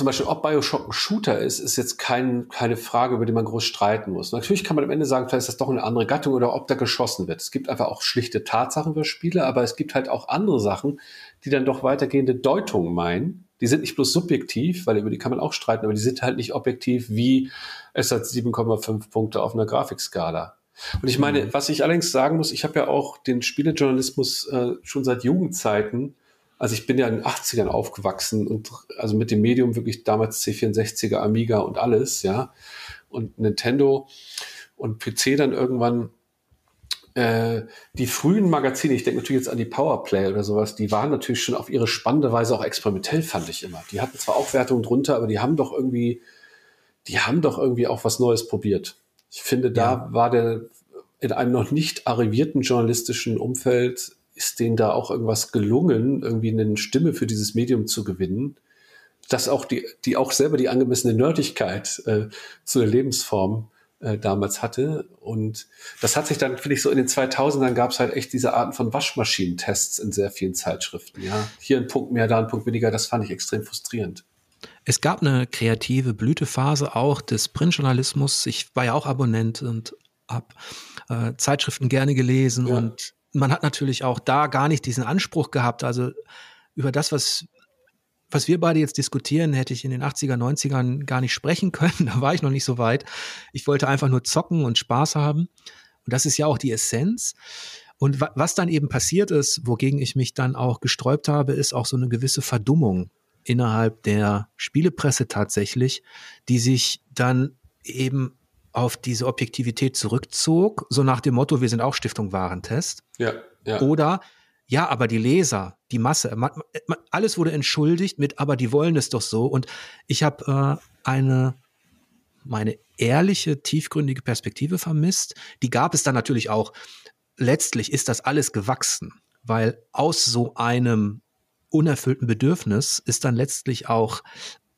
zum Beispiel, ob Bioshock ein Shooter ist, ist jetzt kein, keine Frage, über die man groß streiten muss. Natürlich kann man am Ende sagen, vielleicht ist das doch eine andere Gattung oder ob da geschossen wird. Es gibt einfach auch schlichte Tatsachen für Spiele, aber es gibt halt auch andere Sachen, die dann doch weitergehende Deutungen meinen. Die sind nicht bloß subjektiv, weil über die kann man auch streiten, aber die sind halt nicht objektiv, wie es hat 7,5 Punkte auf einer Grafikskala. Und ich meine, mhm. was ich allerdings sagen muss, ich habe ja auch den Spielejournalismus äh, schon seit Jugendzeiten also ich bin ja in den 80ern aufgewachsen und also mit dem Medium wirklich damals C64er, Amiga und alles, ja. Und Nintendo und PC dann irgendwann äh, die frühen Magazine, ich denke natürlich jetzt an die Powerplay oder sowas, die waren natürlich schon auf ihre spannende Weise auch experimentell, fand ich immer. Die hatten zwar auch Wertungen drunter, aber die haben doch irgendwie, die haben doch irgendwie auch was Neues probiert. Ich finde, da ja. war der in einem noch nicht arrivierten journalistischen Umfeld ist denen da auch irgendwas gelungen, irgendwie eine Stimme für dieses Medium zu gewinnen, das auch die, die auch selber die angemessene Nerdigkeit äh, zu der Lebensform äh, damals hatte. Und das hat sich dann, finde ich, so in den 2000ern gab es halt echt diese Arten von Waschmaschinentests in sehr vielen Zeitschriften. Ja, hier ein Punkt mehr, da ein Punkt weniger. Das fand ich extrem frustrierend. Es gab eine kreative Blütephase auch des Printjournalismus. Ich war ja auch Abonnent und habe äh, Zeitschriften gerne gelesen ja. und man hat natürlich auch da gar nicht diesen Anspruch gehabt. Also über das, was was wir beide jetzt diskutieren, hätte ich in den 80er, 90ern gar nicht sprechen können. Da war ich noch nicht so weit. Ich wollte einfach nur zocken und Spaß haben. Und das ist ja auch die Essenz. Und was dann eben passiert ist, wogegen ich mich dann auch gesträubt habe, ist auch so eine gewisse Verdummung innerhalb der Spielepresse tatsächlich, die sich dann eben auf diese Objektivität zurückzog, so nach dem Motto, wir sind auch Stiftung Warentest. Ja, ja. Oder ja, aber die Leser, die Masse, alles wurde entschuldigt mit, aber die wollen es doch so. Und ich habe äh, eine, meine ehrliche, tiefgründige Perspektive vermisst. Die gab es dann natürlich auch. Letztlich ist das alles gewachsen, weil aus so einem unerfüllten Bedürfnis ist dann letztlich auch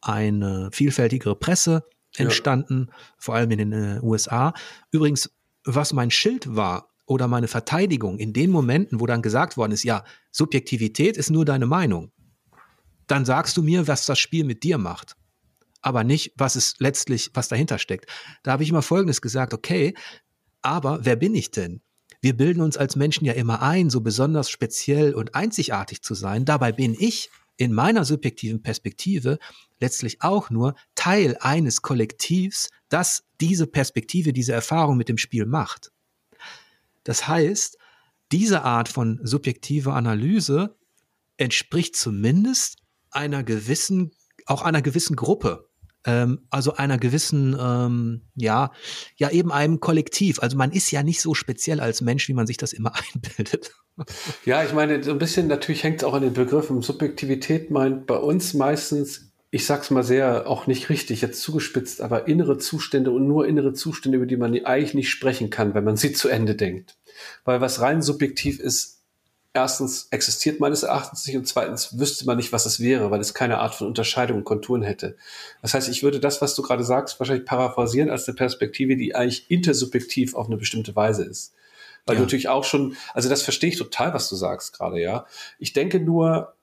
eine vielfältigere Presse entstanden, ja. vor allem in den äh, USA. Übrigens, was mein Schild war oder meine Verteidigung in den Momenten, wo dann gesagt worden ist, ja, Subjektivität ist nur deine Meinung, dann sagst du mir, was das Spiel mit dir macht, aber nicht, was es letztlich, was dahinter steckt. Da habe ich immer Folgendes gesagt, okay, aber wer bin ich denn? Wir bilden uns als Menschen ja immer ein, so besonders speziell und einzigartig zu sein. Dabei bin ich in meiner subjektiven Perspektive letztlich auch nur Teil eines Kollektivs, das diese Perspektive, diese Erfahrung mit dem Spiel macht. Das heißt, diese Art von subjektiver Analyse entspricht zumindest einer gewissen, auch einer gewissen Gruppe. Ähm, also einer gewissen, ähm, ja, ja eben einem Kollektiv. Also man ist ja nicht so speziell als Mensch, wie man sich das immer einbildet. Ja, ich meine, so ein bisschen natürlich hängt es auch an den Begriffen. Subjektivität meint bei uns meistens ich sag's mal sehr, auch nicht richtig, jetzt zugespitzt, aber innere Zustände und nur innere Zustände, über die man eigentlich nicht sprechen kann, wenn man sie zu Ende denkt. Weil was rein subjektiv ist, erstens existiert meines Erachtens nicht und zweitens wüsste man nicht, was es wäre, weil es keine Art von Unterscheidung und Konturen hätte. Das heißt, ich würde das, was du gerade sagst, wahrscheinlich paraphrasieren als eine Perspektive, die eigentlich intersubjektiv auf eine bestimmte Weise ist. Weil ja. du natürlich auch schon, also das verstehe ich total, was du sagst gerade, ja. Ich denke nur,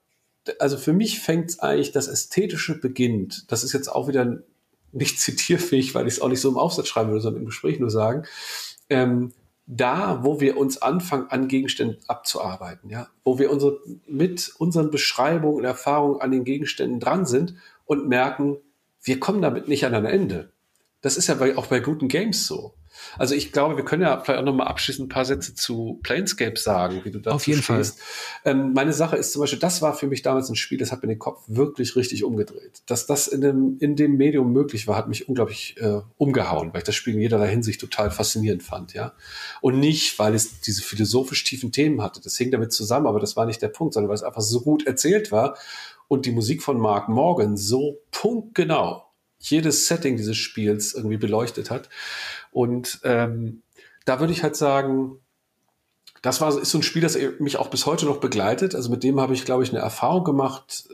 also für mich fängt es eigentlich, das Ästhetische beginnt. Das ist jetzt auch wieder nicht zitierfähig, weil ich es auch nicht so im Aufsatz schreiben würde, sondern im Gespräch nur sagen. Ähm, da, wo wir uns anfangen, an Gegenständen abzuarbeiten, ja, wo wir unsere, mit unseren Beschreibungen und Erfahrungen an den Gegenständen dran sind und merken, wir kommen damit nicht an ein Ende. Das ist ja bei, auch bei guten Games so. Also ich glaube, wir können ja vielleicht auch nochmal abschließend ein paar Sätze zu Planescape sagen, wie du dazu Auf jeden stehst. Fall. Ähm, meine Sache ist zum Beispiel, das war für mich damals ein Spiel, das hat mir den Kopf wirklich richtig umgedreht. Dass das in dem, in dem Medium möglich war, hat mich unglaublich äh, umgehauen, weil ich das Spiel in jederlei Hinsicht total faszinierend fand, ja. Und nicht, weil es diese philosophisch tiefen Themen hatte. Das hing damit zusammen, aber das war nicht der Punkt, sondern weil es einfach so gut erzählt war und die Musik von Mark Morgan so punktgenau jedes Setting dieses Spiels irgendwie beleuchtet hat. Und ähm, da würde ich halt sagen, das war ist so ein Spiel, das mich auch bis heute noch begleitet. Also mit dem habe ich, glaube ich, eine Erfahrung gemacht,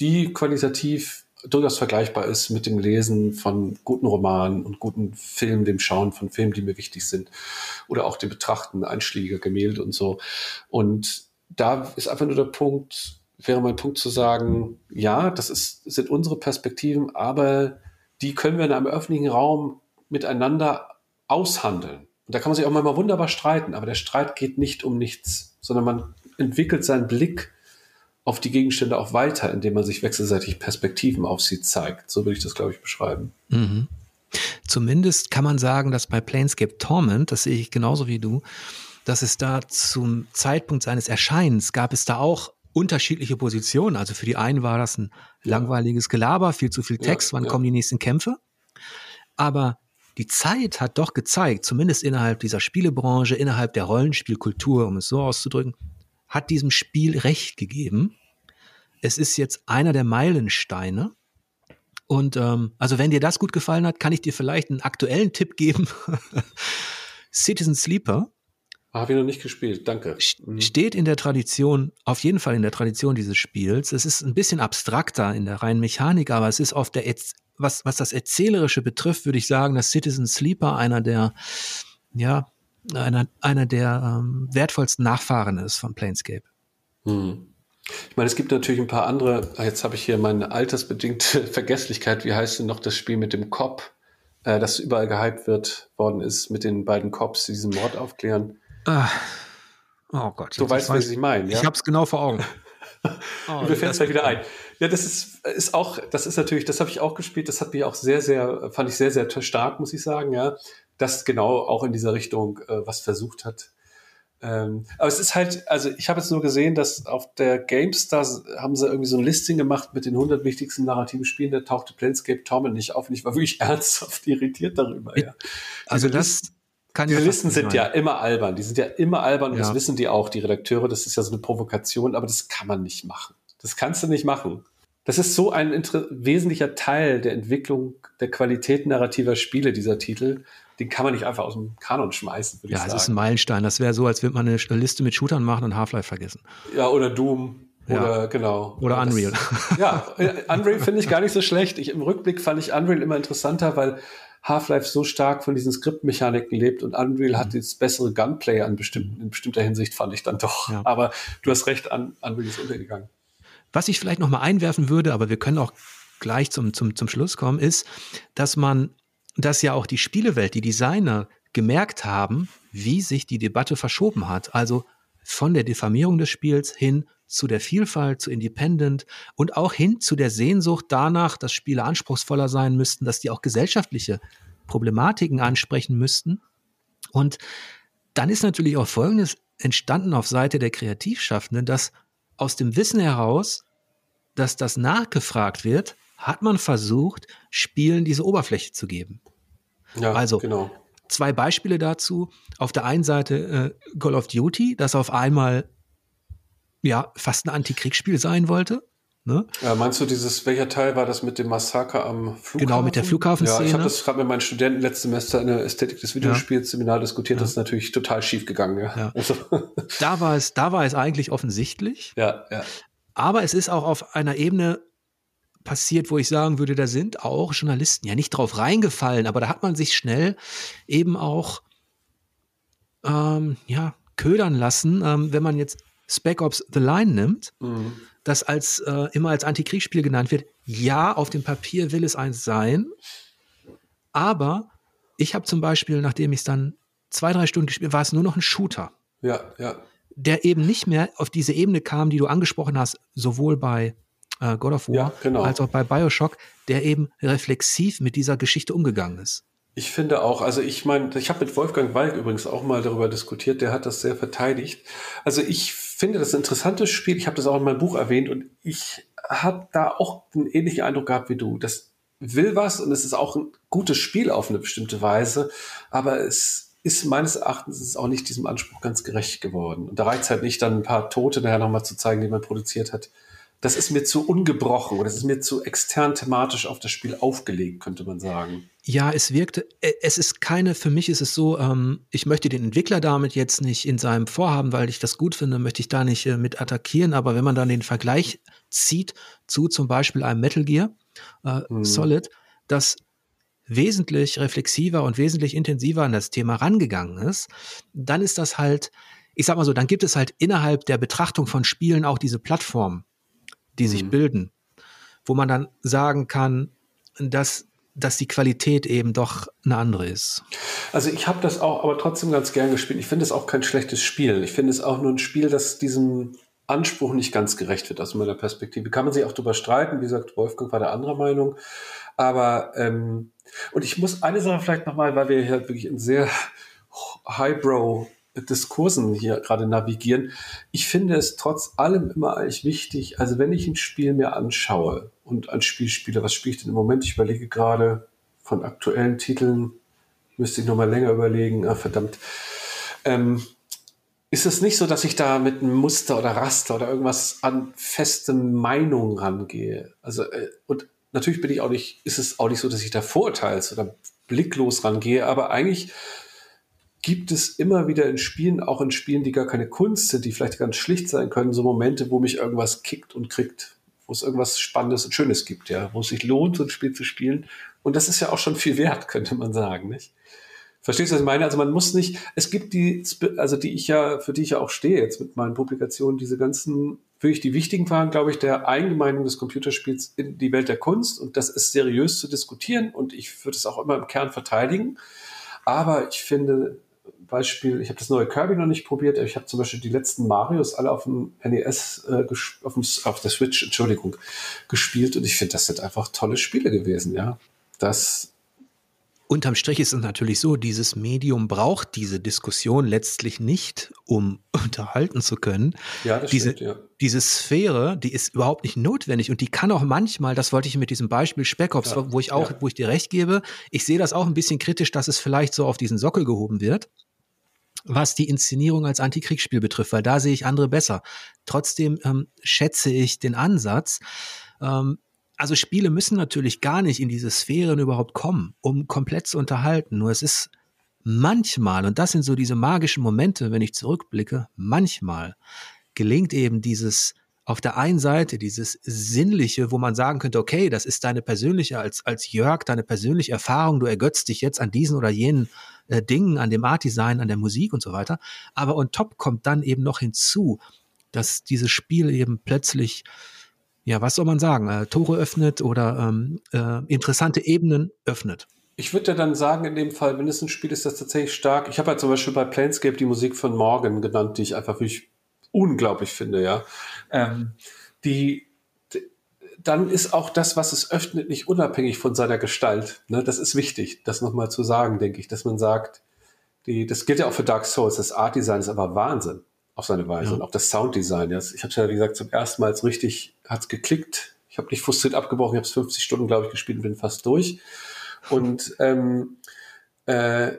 die qualitativ durchaus vergleichbar ist mit dem Lesen von guten Romanen und guten Filmen, dem Schauen von Filmen, die mir wichtig sind. Oder auch dem Betrachten einschlägiger Gemälde und so. Und da ist einfach nur der Punkt, wäre mein Punkt zu sagen, ja, das ist, sind unsere Perspektiven, aber die können wir in einem öffentlichen Raum miteinander aushandeln. Und da kann man sich auch manchmal wunderbar streiten, aber der Streit geht nicht um nichts, sondern man entwickelt seinen Blick auf die Gegenstände auch weiter, indem man sich wechselseitig Perspektiven auf sie zeigt. So würde ich das, glaube ich, beschreiben. Mhm. Zumindest kann man sagen, dass bei Planescape Torment, das sehe ich genauso wie du, dass es da zum Zeitpunkt seines Erscheinens gab es da auch unterschiedliche Positionen. Also für die einen war das ein langweiliges Gelaber, viel zu viel Text, wann ja. kommen die nächsten Kämpfe. Aber die Zeit hat doch gezeigt, zumindest innerhalb dieser Spielebranche, innerhalb der Rollenspielkultur, um es so auszudrücken, hat diesem Spiel Recht gegeben. Es ist jetzt einer der Meilensteine. Und ähm, also wenn dir das gut gefallen hat, kann ich dir vielleicht einen aktuellen Tipp geben. Citizen Sleeper Habe ich noch nicht gespielt, danke. Mhm. Steht in der Tradition, auf jeden Fall in der Tradition dieses Spiels. Es ist ein bisschen abstrakter in der reinen Mechanik, aber es ist auf der, was, was das Erzählerische betrifft, würde ich sagen, dass Citizen Sleeper einer der, ja, einer, einer der ähm, wertvollsten Nachfahren ist von Planescape. Hm. Ich meine, es gibt natürlich ein paar andere, jetzt habe ich hier meine altersbedingte Vergesslichkeit, wie heißt denn noch das Spiel mit dem Cop, äh, das überall gehypt wird worden ist, mit den beiden Cops, die diesen Mord aufklären. Ah. Oh Gott. Du weißt, was ich meine. Ja? Ich habe es genau vor Augen. Oh, Mir fällt es gleich wieder ein. Ja, das ist, ist auch, das ist natürlich, das habe ich auch gespielt. Das hat mich auch sehr, sehr, fand ich sehr, sehr stark, muss ich sagen. Ja, das genau auch in dieser Richtung äh, was versucht hat. Ähm, aber es ist halt, also ich habe jetzt nur gesehen, dass auf der GameStar haben sie irgendwie so ein Listing gemacht mit den 100 wichtigsten narrativen Spielen, da tauchte Planescape Torment nicht auf und ich war wirklich ernsthaft irritiert darüber. Ja. Also das, kann Diese Listen sind ja immer albern. Die sind ja immer albern und ja. das wissen die auch, die Redakteure. Das ist ja so eine Provokation, aber das kann man nicht machen. Das kannst du nicht machen. Das ist so ein wesentlicher Teil der Entwicklung der Qualität narrativer Spiele, dieser Titel. Den kann man nicht einfach aus dem Kanon schmeißen, würde ja, ich sagen. Ja, es ist ein Meilenstein. Das wäre so, als würde man eine Liste mit Shootern machen und Half-Life vergessen. Ja, oder Doom. Oder ja. genau. Oder Unreal. Das, ja, Unreal finde ich gar nicht so schlecht. Ich, Im Rückblick fand ich Unreal immer interessanter, weil Half-Life so stark von diesen Skriptmechaniken lebt und Unreal mhm. hat jetzt bessere Gunplay an bestimmten, in bestimmter Hinsicht, fand ich dann doch. Ja. Aber du hast recht, an, Unreal ist untergegangen. Was ich vielleicht noch mal einwerfen würde, aber wir können auch gleich zum, zum, zum Schluss kommen, ist, dass man, dass ja auch die Spielewelt, die Designer gemerkt haben, wie sich die Debatte verschoben hat. Also von der Diffamierung des Spiels hin zu der Vielfalt, zu Independent und auch hin zu der Sehnsucht danach, dass Spiele anspruchsvoller sein müssten, dass die auch gesellschaftliche Problematiken ansprechen müssten. Und dann ist natürlich auch Folgendes entstanden auf Seite der Kreativschaffenden, dass aus dem Wissen heraus, dass das nachgefragt wird, hat man versucht, Spielen diese Oberfläche zu geben. Ja, also genau. Zwei Beispiele dazu. Auf der einen Seite äh, Call of Duty, das auf einmal ja fast ein Antikriegsspiel sein wollte. Ne? Ja, meinst du dieses, welcher Teil war das mit dem Massaker am Flughafen? Genau, mit der Flughafenszene. Ja, ich habe das gerade mit meinen Studenten letztes Semester in der Ästhetik des Videospiels Seminar diskutiert, ja. das ist natürlich total schief gegangen. Ja. ja. Also. Da war es, da war es eigentlich offensichtlich. Ja, ja. Aber es ist auch auf einer Ebene passiert, wo ich sagen würde, da sind auch Journalisten ja nicht drauf reingefallen, aber da hat man sich schnell eben auch ähm, ja, ködern lassen, ähm, wenn man jetzt Spec Ops The Line nimmt, mhm. das als äh, immer als Antikriegsspiel genannt wird. Ja, auf dem Papier will es eins sein, aber ich habe zum Beispiel, nachdem ich es dann zwei, drei Stunden gespielt war es nur noch ein Shooter. Ja, ja. Der eben nicht mehr auf diese Ebene kam, die du angesprochen hast, sowohl bei äh, God of War ja, genau. als auch bei Bioshock, der eben reflexiv mit dieser Geschichte umgegangen ist. Ich finde auch, also ich meine, ich habe mit Wolfgang Walk übrigens auch mal darüber diskutiert, der hat das sehr verteidigt. Also ich finde das ein interessantes Spiel, ich habe das auch in meinem Buch erwähnt und ich habe da auch einen ähnlichen Eindruck gehabt wie du. Das will was und es ist auch ein gutes Spiel auf eine bestimmte Weise, aber es ist meines Erachtens auch nicht diesem Anspruch ganz gerecht geworden. Und da reicht es halt nicht, dann ein paar Tote nachher nochmal zu zeigen, die man produziert hat das ist mir zu ungebrochen oder das ist mir zu extern thematisch auf das Spiel aufgelegt, könnte man sagen. Ja, es wirkte, äh, es ist keine, für mich ist es so, ähm, ich möchte den Entwickler damit jetzt nicht in seinem Vorhaben, weil ich das gut finde, möchte ich da nicht äh, mit attackieren, aber wenn man dann den Vergleich zieht zu zum Beispiel einem Metal Gear äh, hm. Solid, das wesentlich reflexiver und wesentlich intensiver an das Thema rangegangen ist, dann ist das halt, ich sag mal so, dann gibt es halt innerhalb der Betrachtung von Spielen auch diese Plattform die sich mhm. bilden, wo man dann sagen kann, dass dass die Qualität eben doch eine andere ist. Also ich habe das auch, aber trotzdem ganz gern gespielt. Ich finde es auch kein schlechtes Spiel. Ich finde es auch nur ein Spiel, das diesem Anspruch nicht ganz gerecht wird aus meiner Perspektive. Kann man sich auch darüber streiten. Wie gesagt, Wolfgang war der anderer Meinung. Aber ähm, und ich muss eine Sache vielleicht nochmal, weil wir hier wirklich in sehr highbrow Diskursen hier gerade navigieren. Ich finde es trotz allem immer eigentlich wichtig, also wenn ich ein Spiel mir anschaue und ein Spiel spiele, was spiele ich denn im Moment? Ich überlege gerade von aktuellen Titeln, müsste ich nochmal länger überlegen, ah, verdammt. Ähm, ist es nicht so, dass ich da mit einem Muster oder Raster oder irgendwas an feste Meinung rangehe? Also, äh, und natürlich bin ich auch nicht, ist es auch nicht so, dass ich da vorurteils oder blicklos rangehe, aber eigentlich gibt es immer wieder in Spielen, auch in Spielen, die gar keine Kunst sind, die vielleicht ganz schlicht sein können, so Momente, wo mich irgendwas kickt und kriegt, wo es irgendwas Spannendes und Schönes gibt, ja, wo es sich lohnt, so ein Spiel zu spielen. Und das ist ja auch schon viel wert, könnte man sagen, nicht? Verstehst du, was ich meine? Also man muss nicht, es gibt die, also die ich ja, für die ich ja auch stehe jetzt mit meinen Publikationen, diese ganzen, wirklich die wichtigen Fragen, glaube ich, der Eingemeindung des Computerspiels in die Welt der Kunst. Und das ist seriös zu diskutieren und ich würde es auch immer im Kern verteidigen. Aber ich finde, Beispiel, ich habe das neue Kirby noch nicht probiert, ich habe zum Beispiel die letzten Marios alle auf dem NES, äh, auf, dem, auf der Switch, Entschuldigung, gespielt und ich finde, das sind einfach tolle Spiele gewesen, ja. Das Unterm Strich ist es natürlich so, dieses Medium braucht diese Diskussion letztlich nicht, um unterhalten zu können. Ja, das diese, stimmt, ja. diese Sphäre, die ist überhaupt nicht notwendig und die kann auch manchmal, das wollte ich mit diesem Beispiel Speckops, ja, wo ich auch, ja. wo ich dir recht gebe, ich sehe das auch ein bisschen kritisch, dass es vielleicht so auf diesen Sockel gehoben wird was die Inszenierung als Antikriegsspiel betrifft, weil da sehe ich andere besser. Trotzdem ähm, schätze ich den Ansatz. Ähm, also Spiele müssen natürlich gar nicht in diese Sphären überhaupt kommen, um komplett zu unterhalten. Nur es ist manchmal, und das sind so diese magischen Momente, wenn ich zurückblicke, manchmal gelingt eben dieses auf der einen Seite dieses Sinnliche, wo man sagen könnte, okay, das ist deine persönliche, als, als Jörg, deine persönliche Erfahrung, du ergötzt dich jetzt an diesen oder jenen äh, Dingen, an dem Art-Design, an der Musik und so weiter. Aber on top kommt dann eben noch hinzu, dass dieses Spiel eben plötzlich, ja, was soll man sagen, äh, Tore öffnet oder ähm, äh, interessante Ebenen öffnet. Ich würde ja dann sagen, in dem Fall, wenn es ein Spiel ist, das tatsächlich stark. Ich habe ja zum Beispiel bei Planescape die Musik von Morgan genannt, die ich einfach wirklich unglaublich finde, ja. Ähm, die, dann ist auch das, was es öffnet, nicht unabhängig von seiner Gestalt. Ne? Das ist wichtig, das nochmal zu sagen, denke ich, dass man sagt, die, das gilt ja auch für Dark Souls, das Art Design ist aber Wahnsinn auf seine Weise ja. und auch das Sounddesign. Ja. Ich habe es ja, wie gesagt, zum ersten Mal richtig, hat's geklickt. Ich habe nicht frustriert abgebrochen, ich habe es 50 Stunden, glaube ich, gespielt und bin fast durch. Und ähm, äh,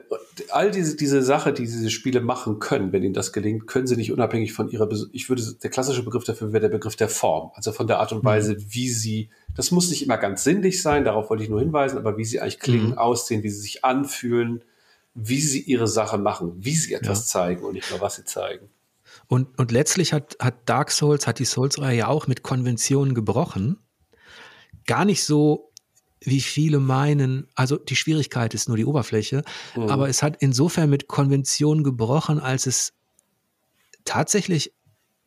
all diese, diese Sache, die diese Spiele machen können, wenn ihnen das gelingt, können sie nicht unabhängig von ihrer, ich würde, der klassische Begriff dafür wäre der Begriff der Form, also von der Art und mhm. Weise, mhm. wie sie, das muss nicht immer ganz sinnlich sein, darauf wollte ich nur hinweisen, aber wie sie eigentlich klingen, mhm. aussehen, wie sie sich anfühlen, wie sie ihre Sache machen, wie sie etwas ja. zeigen und nicht nur, was sie zeigen. Und, und letztlich hat, hat Dark Souls, hat die Souls-Reihe ja auch mit Konventionen gebrochen. Gar nicht so wie viele meinen, also die Schwierigkeit ist nur die Oberfläche, mhm. aber es hat insofern mit Konventionen gebrochen, als es tatsächlich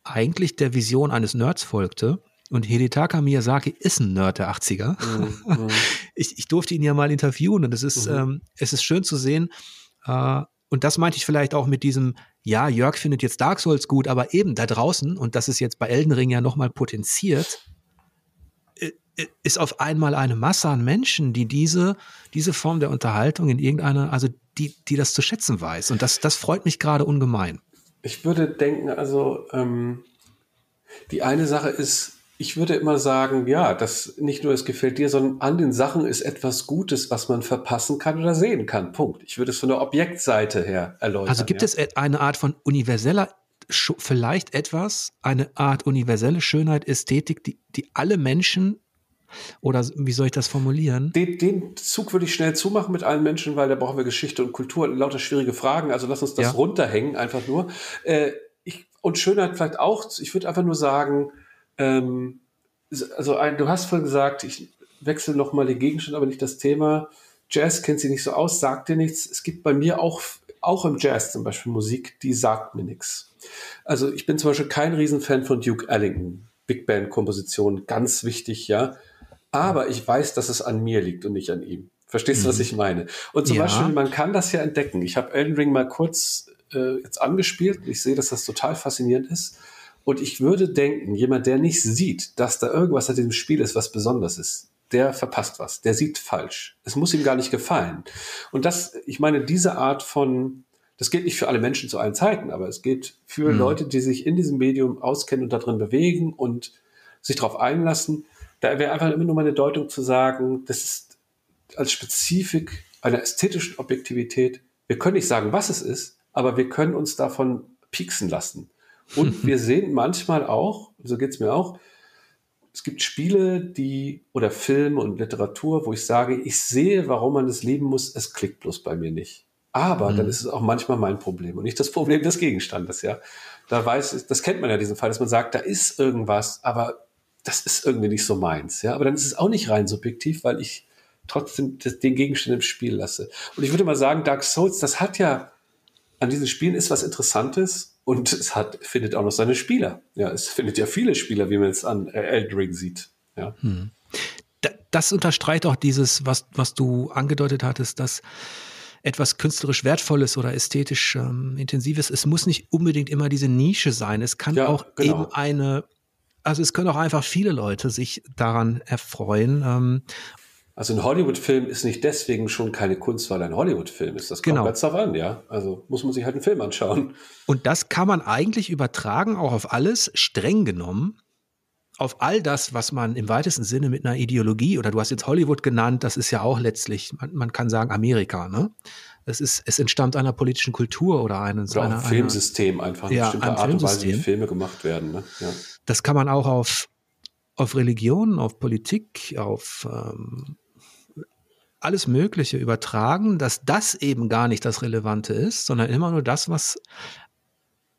eigentlich der Vision eines Nerds folgte. Und Hidetaka Miyazaki ist ein Nerd der 80er. Mhm. Ich, ich, durfte ihn ja mal interviewen und es ist, mhm. ähm, es ist schön zu sehen. Äh, und das meinte ich vielleicht auch mit diesem, ja, Jörg findet jetzt Dark Souls gut, aber eben da draußen, und das ist jetzt bei Elden Ring ja nochmal potenziert, ist auf einmal eine Masse an Menschen, die diese, diese Form der Unterhaltung in irgendeiner, also die, die das zu schätzen weiß. Und das, das freut mich gerade ungemein. Ich würde denken, also ähm, die eine Sache ist, ich würde immer sagen, ja, das nicht nur es gefällt dir, sondern an den Sachen ist etwas Gutes, was man verpassen kann oder sehen kann. Punkt. Ich würde es von der Objektseite her erläutern. Also gibt ja. es eine Art von universeller vielleicht etwas, eine Art universelle Schönheit, Ästhetik, die, die alle Menschen oder wie soll ich das formulieren? Den, den, Zug würde ich schnell zumachen mit allen Menschen, weil da brauchen wir Geschichte und Kultur, lauter schwierige Fragen. Also lass uns das ja. runterhängen, einfach nur. Äh, ich, und Schönheit vielleicht auch. Ich würde einfach nur sagen, ähm, also ein, du hast vorhin gesagt, ich wechsle nochmal den Gegenstand, aber nicht das Thema. Jazz kennt sich nicht so aus, sagt dir nichts. Es gibt bei mir auch, auch im Jazz zum Beispiel Musik, die sagt mir nichts. Also ich bin zum Beispiel kein Riesenfan von Duke Ellington. Big Band Komposition, ganz wichtig, ja aber ich weiß, dass es an mir liegt und nicht an ihm. Verstehst du, was mhm. ich meine? Und zum ja. Beispiel, man kann das ja entdecken. Ich habe Elden Ring mal kurz äh, jetzt angespielt. Ich sehe, dass das total faszinierend ist. Und ich würde denken, jemand, der nicht sieht, dass da irgendwas an diesem Spiel ist, was besonders ist, der verpasst was. Der sieht falsch. Es muss ihm gar nicht gefallen. Und das, ich meine, diese Art von, das gilt nicht für alle Menschen zu allen Zeiten, aber es geht für mhm. Leute, die sich in diesem Medium auskennen und darin bewegen und sich darauf einlassen da wäre einfach immer nur meine Deutung zu sagen, das ist als Spezifik einer ästhetischen Objektivität. Wir können nicht sagen, was es ist, aber wir können uns davon pieksen lassen. Und wir sehen manchmal auch, so geht's mir auch, es gibt Spiele, die oder Filme und Literatur, wo ich sage, ich sehe, warum man das lieben muss, es klickt bloß bei mir nicht. Aber mhm. dann ist es auch manchmal mein Problem und nicht das Problem des Gegenstandes, ja. Da weiß, das kennt man ja diesen Fall, dass man sagt, da ist irgendwas, aber das ist irgendwie nicht so meins, ja. Aber dann ist es auch nicht rein subjektiv, weil ich trotzdem den Gegenstand im Spiel lasse. Und ich würde mal sagen, Dark Souls, das hat ja an diesen Spielen ist was Interessantes und es hat, findet auch noch seine Spieler. Ja, es findet ja viele Spieler, wie man es an äh, Eldring sieht. Ja. Hm. Das unterstreicht auch dieses, was, was du angedeutet hattest, dass etwas künstlerisch Wertvolles oder ästhetisch ähm, Intensives, es muss nicht unbedingt immer diese Nische sein. Es kann ja, auch genau. eben eine, also es können auch einfach viele Leute sich daran erfreuen. Ähm, also ein Hollywood-Film ist nicht deswegen schon keine Kunst, weil ein Hollywood-Film ist. Das kommt genau. ganz darauf an, ja. Also muss man sich halt einen Film anschauen. Und das kann man eigentlich übertragen, auch auf alles, streng genommen, auf all das, was man im weitesten Sinne mit einer Ideologie, oder du hast jetzt Hollywood genannt, das ist ja auch letztlich, man, man kann sagen Amerika, ne? Es ist, es entstammt einer politischen Kultur oder eines oder einer, Filmsystem einfach, eine ja, bestimmte Art und Weise, wie Filme gemacht werden. Ne? Ja. Das kann man auch auf, auf Religion, auf Politik, auf ähm, alles Mögliche übertragen, dass das eben gar nicht das Relevante ist, sondern immer nur das, was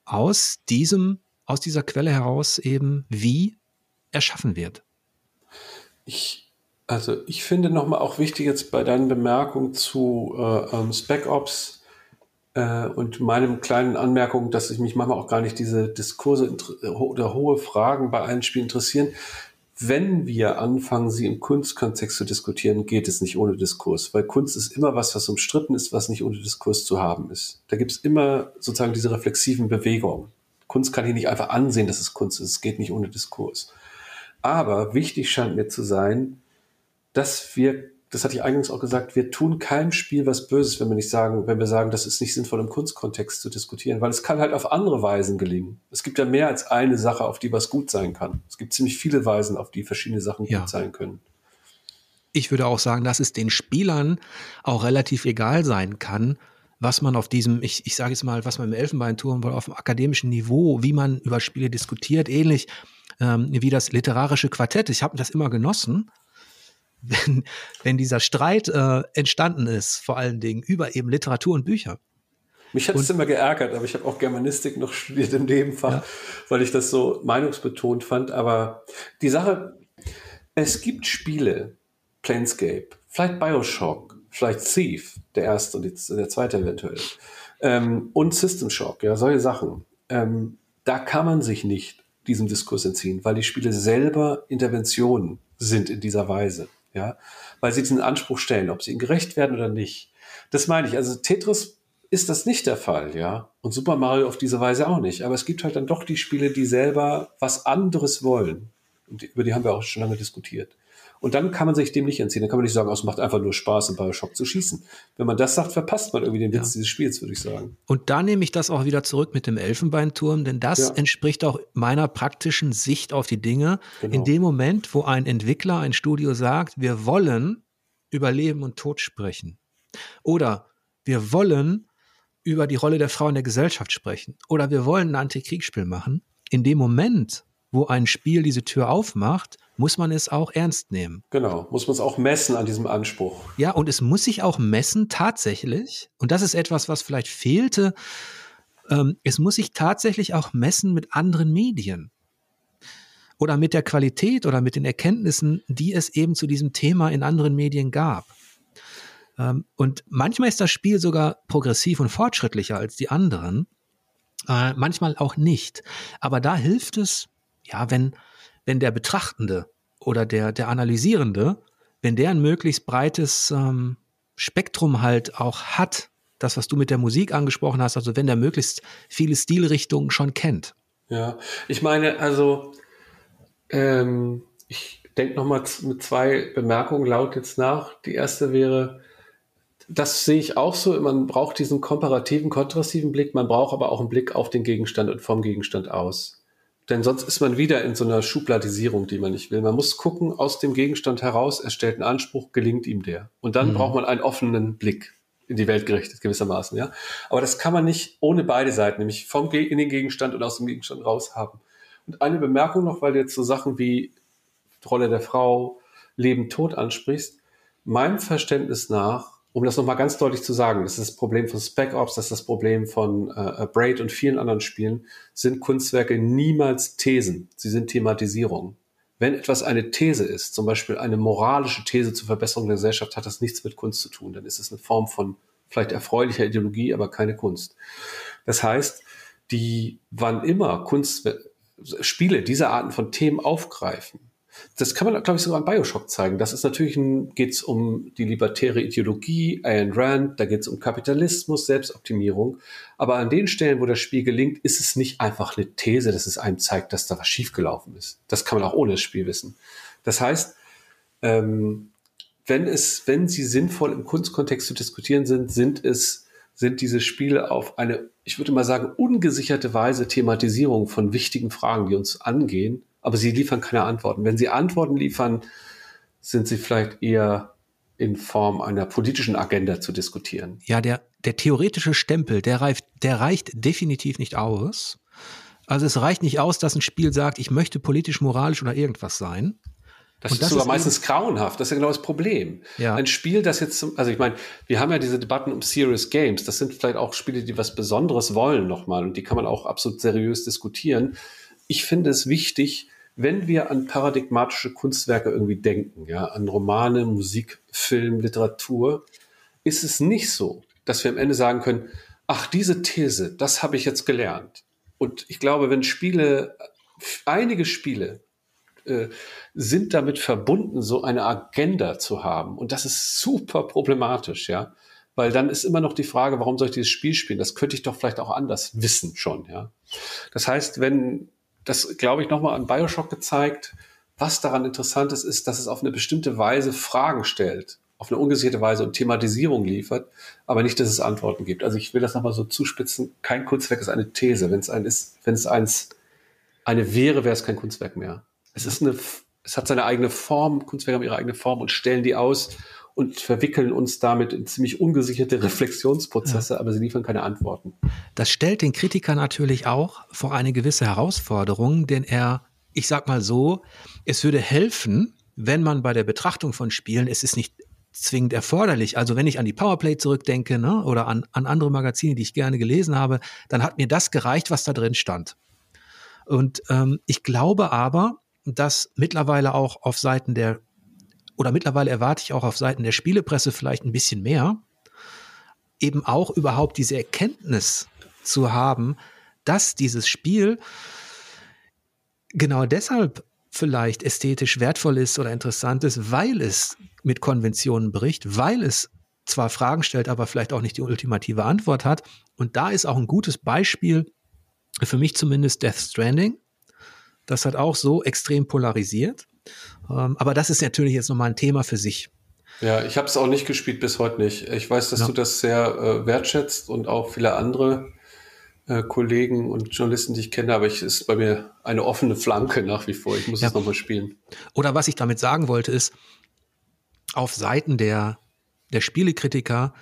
aus diesem, aus dieser Quelle heraus eben wie erschaffen wird. Ich, also ich finde nochmal auch wichtig jetzt bei deinen Bemerkungen zu äh, ähm, Spec Ops äh, und meinem kleinen Anmerkung, dass ich mich manchmal auch gar nicht diese Diskurse oder hohe Fragen bei allen Spielen interessieren wenn wir anfangen, sie im Kunstkontext zu diskutieren, geht es nicht ohne Diskurs, weil Kunst ist immer was, was umstritten ist, was nicht ohne Diskurs zu haben ist. Da gibt es immer sozusagen diese reflexiven Bewegungen. Kunst kann ich nicht einfach ansehen, dass es Kunst ist. Es geht nicht ohne Diskurs. Aber wichtig scheint mir zu sein, dass wir das hatte ich eingangs auch gesagt, wir tun keinem Spiel was Böses, wenn wir nicht sagen, wenn wir sagen, das ist nicht sinnvoll im Kunstkontext zu diskutieren, weil es kann halt auf andere Weisen gelingen. Es gibt ja mehr als eine Sache, auf die was gut sein kann. Es gibt ziemlich viele Weisen, auf die verschiedene Sachen ja. gut sein können. Ich würde auch sagen, dass es den Spielern auch relativ egal sein kann, was man auf diesem, ich, ich sage jetzt mal, was man im Elfenbeinturm oder auf dem akademischen Niveau, wie man über Spiele diskutiert, ähnlich ähm, wie das literarische Quartett. Ich habe das immer genossen wenn, wenn dieser Streit äh, entstanden ist, vor allen Dingen über eben Literatur und Bücher. Mich hat es immer geärgert, aber ich habe auch Germanistik noch studiert im Nebenfach, ja. weil ich das so meinungsbetont fand. Aber die Sache, es gibt Spiele, Planescape, vielleicht Bioshock, vielleicht Thief, der erste und der zweite eventuell, ähm, und System Shock, ja, solche Sachen. Ähm, da kann man sich nicht diesem Diskurs entziehen, weil die Spiele selber Interventionen sind in dieser Weise ja, weil sie diesen Anspruch stellen, ob sie ihnen gerecht werden oder nicht. Das meine ich. Also Tetris ist das nicht der Fall, ja. Und Super Mario auf diese Weise auch nicht. Aber es gibt halt dann doch die Spiele, die selber was anderes wollen. Und über die haben wir auch schon lange diskutiert. Und dann kann man sich dem nicht entziehen. Dann kann man nicht sagen, oh, es macht einfach nur Spaß, in Bioshock zu schießen. Wenn man das sagt, verpasst man irgendwie den Witz ja. dieses Spiels, würde ich sagen. Und da nehme ich das auch wieder zurück mit dem Elfenbeinturm, denn das ja. entspricht auch meiner praktischen Sicht auf die Dinge. Genau. In dem Moment, wo ein Entwickler, ein Studio sagt, wir wollen über Leben und Tod sprechen. Oder wir wollen über die Rolle der Frau in der Gesellschaft sprechen. Oder wir wollen ein Antikriegsspiel machen. In dem Moment, wo ein Spiel diese Tür aufmacht, muss man es auch ernst nehmen. Genau, muss man es auch messen an diesem Anspruch. Ja, und es muss sich auch messen tatsächlich, und das ist etwas, was vielleicht fehlte, ähm, es muss sich tatsächlich auch messen mit anderen Medien oder mit der Qualität oder mit den Erkenntnissen, die es eben zu diesem Thema in anderen Medien gab. Ähm, und manchmal ist das Spiel sogar progressiv und fortschrittlicher als die anderen, äh, manchmal auch nicht. Aber da hilft es, ja, wenn, wenn der Betrachtende oder der, der Analysierende, wenn der ein möglichst breites ähm, Spektrum halt auch hat, das, was du mit der Musik angesprochen hast, also wenn der möglichst viele Stilrichtungen schon kennt. Ja, ich meine, also ähm, ich denke nochmal mit zwei Bemerkungen laut jetzt nach. Die erste wäre, das sehe ich auch so, man braucht diesen komparativen, kontrastiven Blick, man braucht aber auch einen Blick auf den Gegenstand und vom Gegenstand aus. Denn sonst ist man wieder in so einer Schubladisierung, die man nicht will. Man muss gucken, aus dem Gegenstand heraus, er stellt einen Anspruch, gelingt ihm der. Und dann mhm. braucht man einen offenen Blick in die Welt gerichtet, gewissermaßen, ja. Aber das kann man nicht ohne beide Seiten, nämlich vom Ge in den Gegenstand und aus dem Gegenstand raus haben. Und eine Bemerkung noch, weil du jetzt so Sachen wie Rolle der Frau, Leben, Tod ansprichst. Meinem Verständnis nach um das nochmal ganz deutlich zu sagen, das ist das Problem von Spec Ops, das ist das Problem von äh, Braid und vielen anderen Spielen, sind Kunstwerke niemals Thesen, sie sind Thematisierung. Wenn etwas eine These ist, zum Beispiel eine moralische These zur Verbesserung der Gesellschaft, hat das nichts mit Kunst zu tun. Dann ist es eine Form von vielleicht erfreulicher Ideologie, aber keine Kunst. Das heißt, die, wann immer Kunst, Spiele dieser Arten von Themen aufgreifen, das kann man, glaube ich, sogar an Bioshock zeigen. Das ist natürlich ein, geht es um die libertäre Ideologie, Ayn Rand, da geht es um Kapitalismus, Selbstoptimierung. Aber an den Stellen, wo das Spiel gelingt, ist es nicht einfach eine These, dass es einem zeigt, dass da was schiefgelaufen ist. Das kann man auch ohne das Spiel wissen. Das heißt, ähm, wenn es, wenn sie sinnvoll im Kunstkontext zu diskutieren sind, sind es, sind diese Spiele auf eine, ich würde mal sagen, ungesicherte Weise Thematisierung von wichtigen Fragen, die uns angehen aber sie liefern keine Antworten. Wenn sie Antworten liefern, sind sie vielleicht eher in Form einer politischen Agenda zu diskutieren. Ja, der, der theoretische Stempel, der reicht, der reicht definitiv nicht aus. Also es reicht nicht aus, dass ein Spiel sagt, ich möchte politisch, moralisch oder irgendwas sein. Das, und ist das sogar ist meistens grauenhaft. Das ist ja genau das Problem. Ja. Ein Spiel, das jetzt, also ich meine, wir haben ja diese Debatten um Serious Games. Das sind vielleicht auch Spiele, die was Besonderes wollen nochmal und die kann man auch absolut seriös diskutieren. Ich finde es wichtig, wenn wir an paradigmatische Kunstwerke irgendwie denken, ja, an Romane, Musik, Film, Literatur, ist es nicht so, dass wir am Ende sagen können, ach, diese These, das habe ich jetzt gelernt. Und ich glaube, wenn Spiele, einige Spiele äh, sind damit verbunden, so eine Agenda zu haben. Und das ist super problematisch, ja. Weil dann ist immer noch die Frage, warum soll ich dieses Spiel spielen? Das könnte ich doch vielleicht auch anders wissen schon, ja. Das heißt, wenn das, glaube ich, nochmal an Bioshock gezeigt. Was daran interessant ist, ist, dass es auf eine bestimmte Weise Fragen stellt, auf eine ungesicherte Weise und Thematisierung liefert, aber nicht, dass es Antworten gibt. Also ich will das nochmal so zuspitzen. Kein Kunstwerk ist eine These. Wenn es ein ist, wenn es eins eine wäre, wäre es kein Kunstwerk mehr. Es ist eine, es hat seine eigene Form. Kunstwerke haben ihre eigene Form und stellen die aus und verwickeln uns damit in ziemlich ungesicherte Reflexionsprozesse, ja. aber sie liefern keine Antworten. Das stellt den Kritiker natürlich auch vor eine gewisse Herausforderung, denn er, ich sag mal so, es würde helfen, wenn man bei der Betrachtung von Spielen, es ist nicht zwingend erforderlich. Also wenn ich an die Powerplay zurückdenke ne, oder an, an andere Magazine, die ich gerne gelesen habe, dann hat mir das gereicht, was da drin stand. Und ähm, ich glaube aber, dass mittlerweile auch auf Seiten der oder mittlerweile erwarte ich auch auf Seiten der Spielepresse vielleicht ein bisschen mehr, eben auch überhaupt diese Erkenntnis zu haben, dass dieses Spiel genau deshalb vielleicht ästhetisch wertvoll ist oder interessant ist, weil es mit Konventionen bricht, weil es zwar Fragen stellt, aber vielleicht auch nicht die ultimative Antwort hat. Und da ist auch ein gutes Beispiel, für mich zumindest Death Stranding. Das hat auch so extrem polarisiert. Ähm, aber das ist natürlich jetzt nochmal ein Thema für sich. Ja, ich habe es auch nicht gespielt bis heute nicht. Ich weiß, dass ja. du das sehr äh, wertschätzt und auch viele andere äh, Kollegen und Journalisten, die ich kenne, aber es ist bei mir eine offene Flanke nach wie vor. Ich muss ja. es nochmal spielen. Oder was ich damit sagen wollte, ist, auf Seiten der, der Spielekritiker,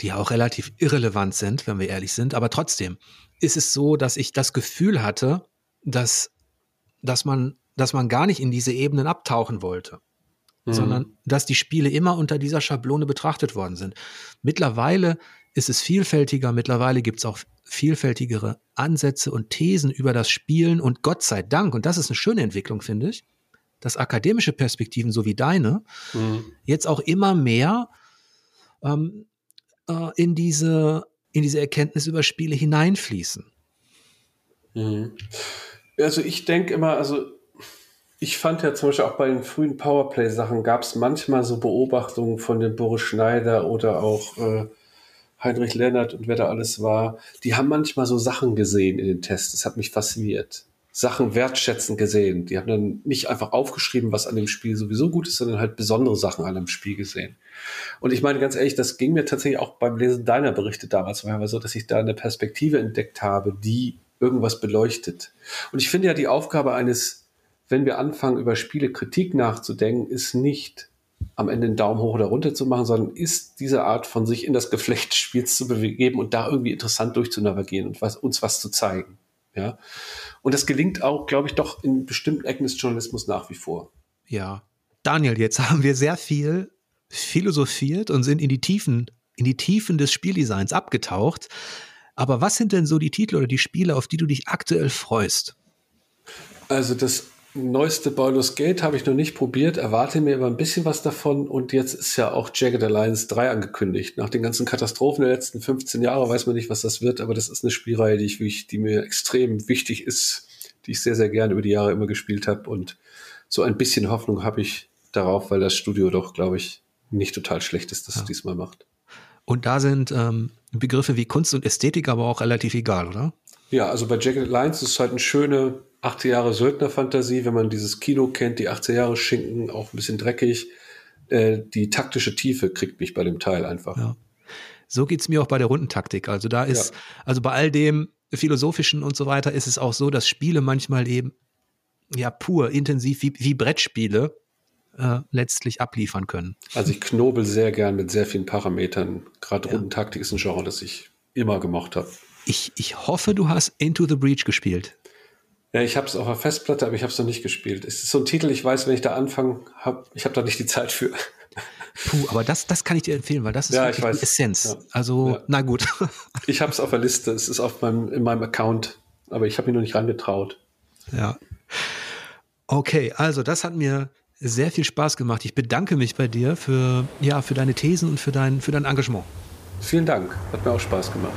die auch relativ irrelevant sind, wenn wir ehrlich sind, aber trotzdem ist es so, dass ich das Gefühl hatte, dass, dass man dass man gar nicht in diese Ebenen abtauchen wollte, mhm. sondern dass die Spiele immer unter dieser Schablone betrachtet worden sind. Mittlerweile ist es vielfältiger, mittlerweile gibt es auch vielfältigere Ansätze und Thesen über das Spielen und Gott sei Dank, und das ist eine schöne Entwicklung, finde ich, dass akademische Perspektiven, so wie deine, mhm. jetzt auch immer mehr ähm, äh, in, diese, in diese Erkenntnis über Spiele hineinfließen. Mhm. Also ich denke immer, also ich fand ja zum Beispiel auch bei den frühen Powerplay-Sachen gab es manchmal so Beobachtungen von dem Boris Schneider oder auch äh, Heinrich Lennart und wer da alles war. Die haben manchmal so Sachen gesehen in den Tests. Das hat mich fasziniert. Sachen wertschätzend gesehen. Die haben dann nicht einfach aufgeschrieben, was an dem Spiel sowieso gut ist, sondern halt besondere Sachen an dem Spiel gesehen. Und ich meine ganz ehrlich, das ging mir tatsächlich auch beim Lesen deiner Berichte damals manchmal so, dass ich da eine Perspektive entdeckt habe, die irgendwas beleuchtet. Und ich finde ja die Aufgabe eines wenn wir anfangen, über Spiele Kritik nachzudenken, ist nicht am Ende einen Daumen hoch oder runter zu machen, sondern ist diese Art von sich in das Geflecht des Spiels zu begeben und da irgendwie interessant durchzunavigieren und was, uns was zu zeigen. Ja. Und das gelingt auch, glaube ich, doch in bestimmten Ecken des Journalismus nach wie vor. Ja. Daniel, jetzt haben wir sehr viel philosophiert und sind in die Tiefen in die Tiefen des Spieldesigns abgetaucht. Aber was sind denn so die Titel oder die Spiele, auf die du dich aktuell freust? Also das neueste Baldur's Gate habe ich noch nicht probiert, erwarte mir aber ein bisschen was davon und jetzt ist ja auch Jagged Alliance 3 angekündigt. Nach den ganzen Katastrophen der letzten 15 Jahre weiß man nicht, was das wird, aber das ist eine Spielreihe, die, ich, die mir extrem wichtig ist, die ich sehr, sehr gerne über die Jahre immer gespielt habe und so ein bisschen Hoffnung habe ich darauf, weil das Studio doch, glaube ich, nicht total schlecht ist, das ja. diesmal macht. Und da sind ähm, Begriffe wie Kunst und Ästhetik aber auch relativ egal, oder? Ja, also bei Jagged Alliance ist es halt eine schöne 18 Jahre Söldnerfantasie, wenn man dieses Kino kennt, die 18 Jahre Schinken, auch ein bisschen dreckig. Äh, die taktische Tiefe kriegt mich bei dem Teil einfach. Ja. So geht's mir auch bei der Rundentaktik. Also da ist, ja. also bei all dem Philosophischen und so weiter, ist es auch so, dass Spiele manchmal eben ja pur, intensiv wie, wie Brettspiele äh, letztlich abliefern können. Also ich knobel sehr gern mit sehr vielen Parametern. Gerade ja. Rundentaktik ist ein Genre, das ich immer gemocht habe. Ich, ich hoffe, du hast Into the Breach gespielt. Ja, ich habe es auf der Festplatte, aber ich habe es noch nicht gespielt. Es ist so ein Titel, ich weiß, wenn ich da anfange, hab, ich habe da nicht die Zeit für. Puh, aber das, das kann ich dir empfehlen, weil das ist ja, ich weiß. die Essenz. Ja. Also, ja. na gut. ich habe es auf der Liste, es ist auf meinem, in meinem Account, aber ich habe mich noch nicht rangetraut. Ja. Okay, also das hat mir sehr viel Spaß gemacht. Ich bedanke mich bei dir für, ja, für deine Thesen und für dein, für dein Engagement. Vielen Dank, hat mir auch Spaß gemacht.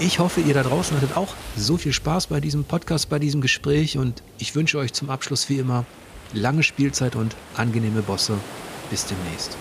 Ich hoffe, ihr da draußen hattet auch so viel Spaß bei diesem Podcast, bei diesem Gespräch und ich wünsche euch zum Abschluss wie immer lange Spielzeit und angenehme Bosse. Bis demnächst.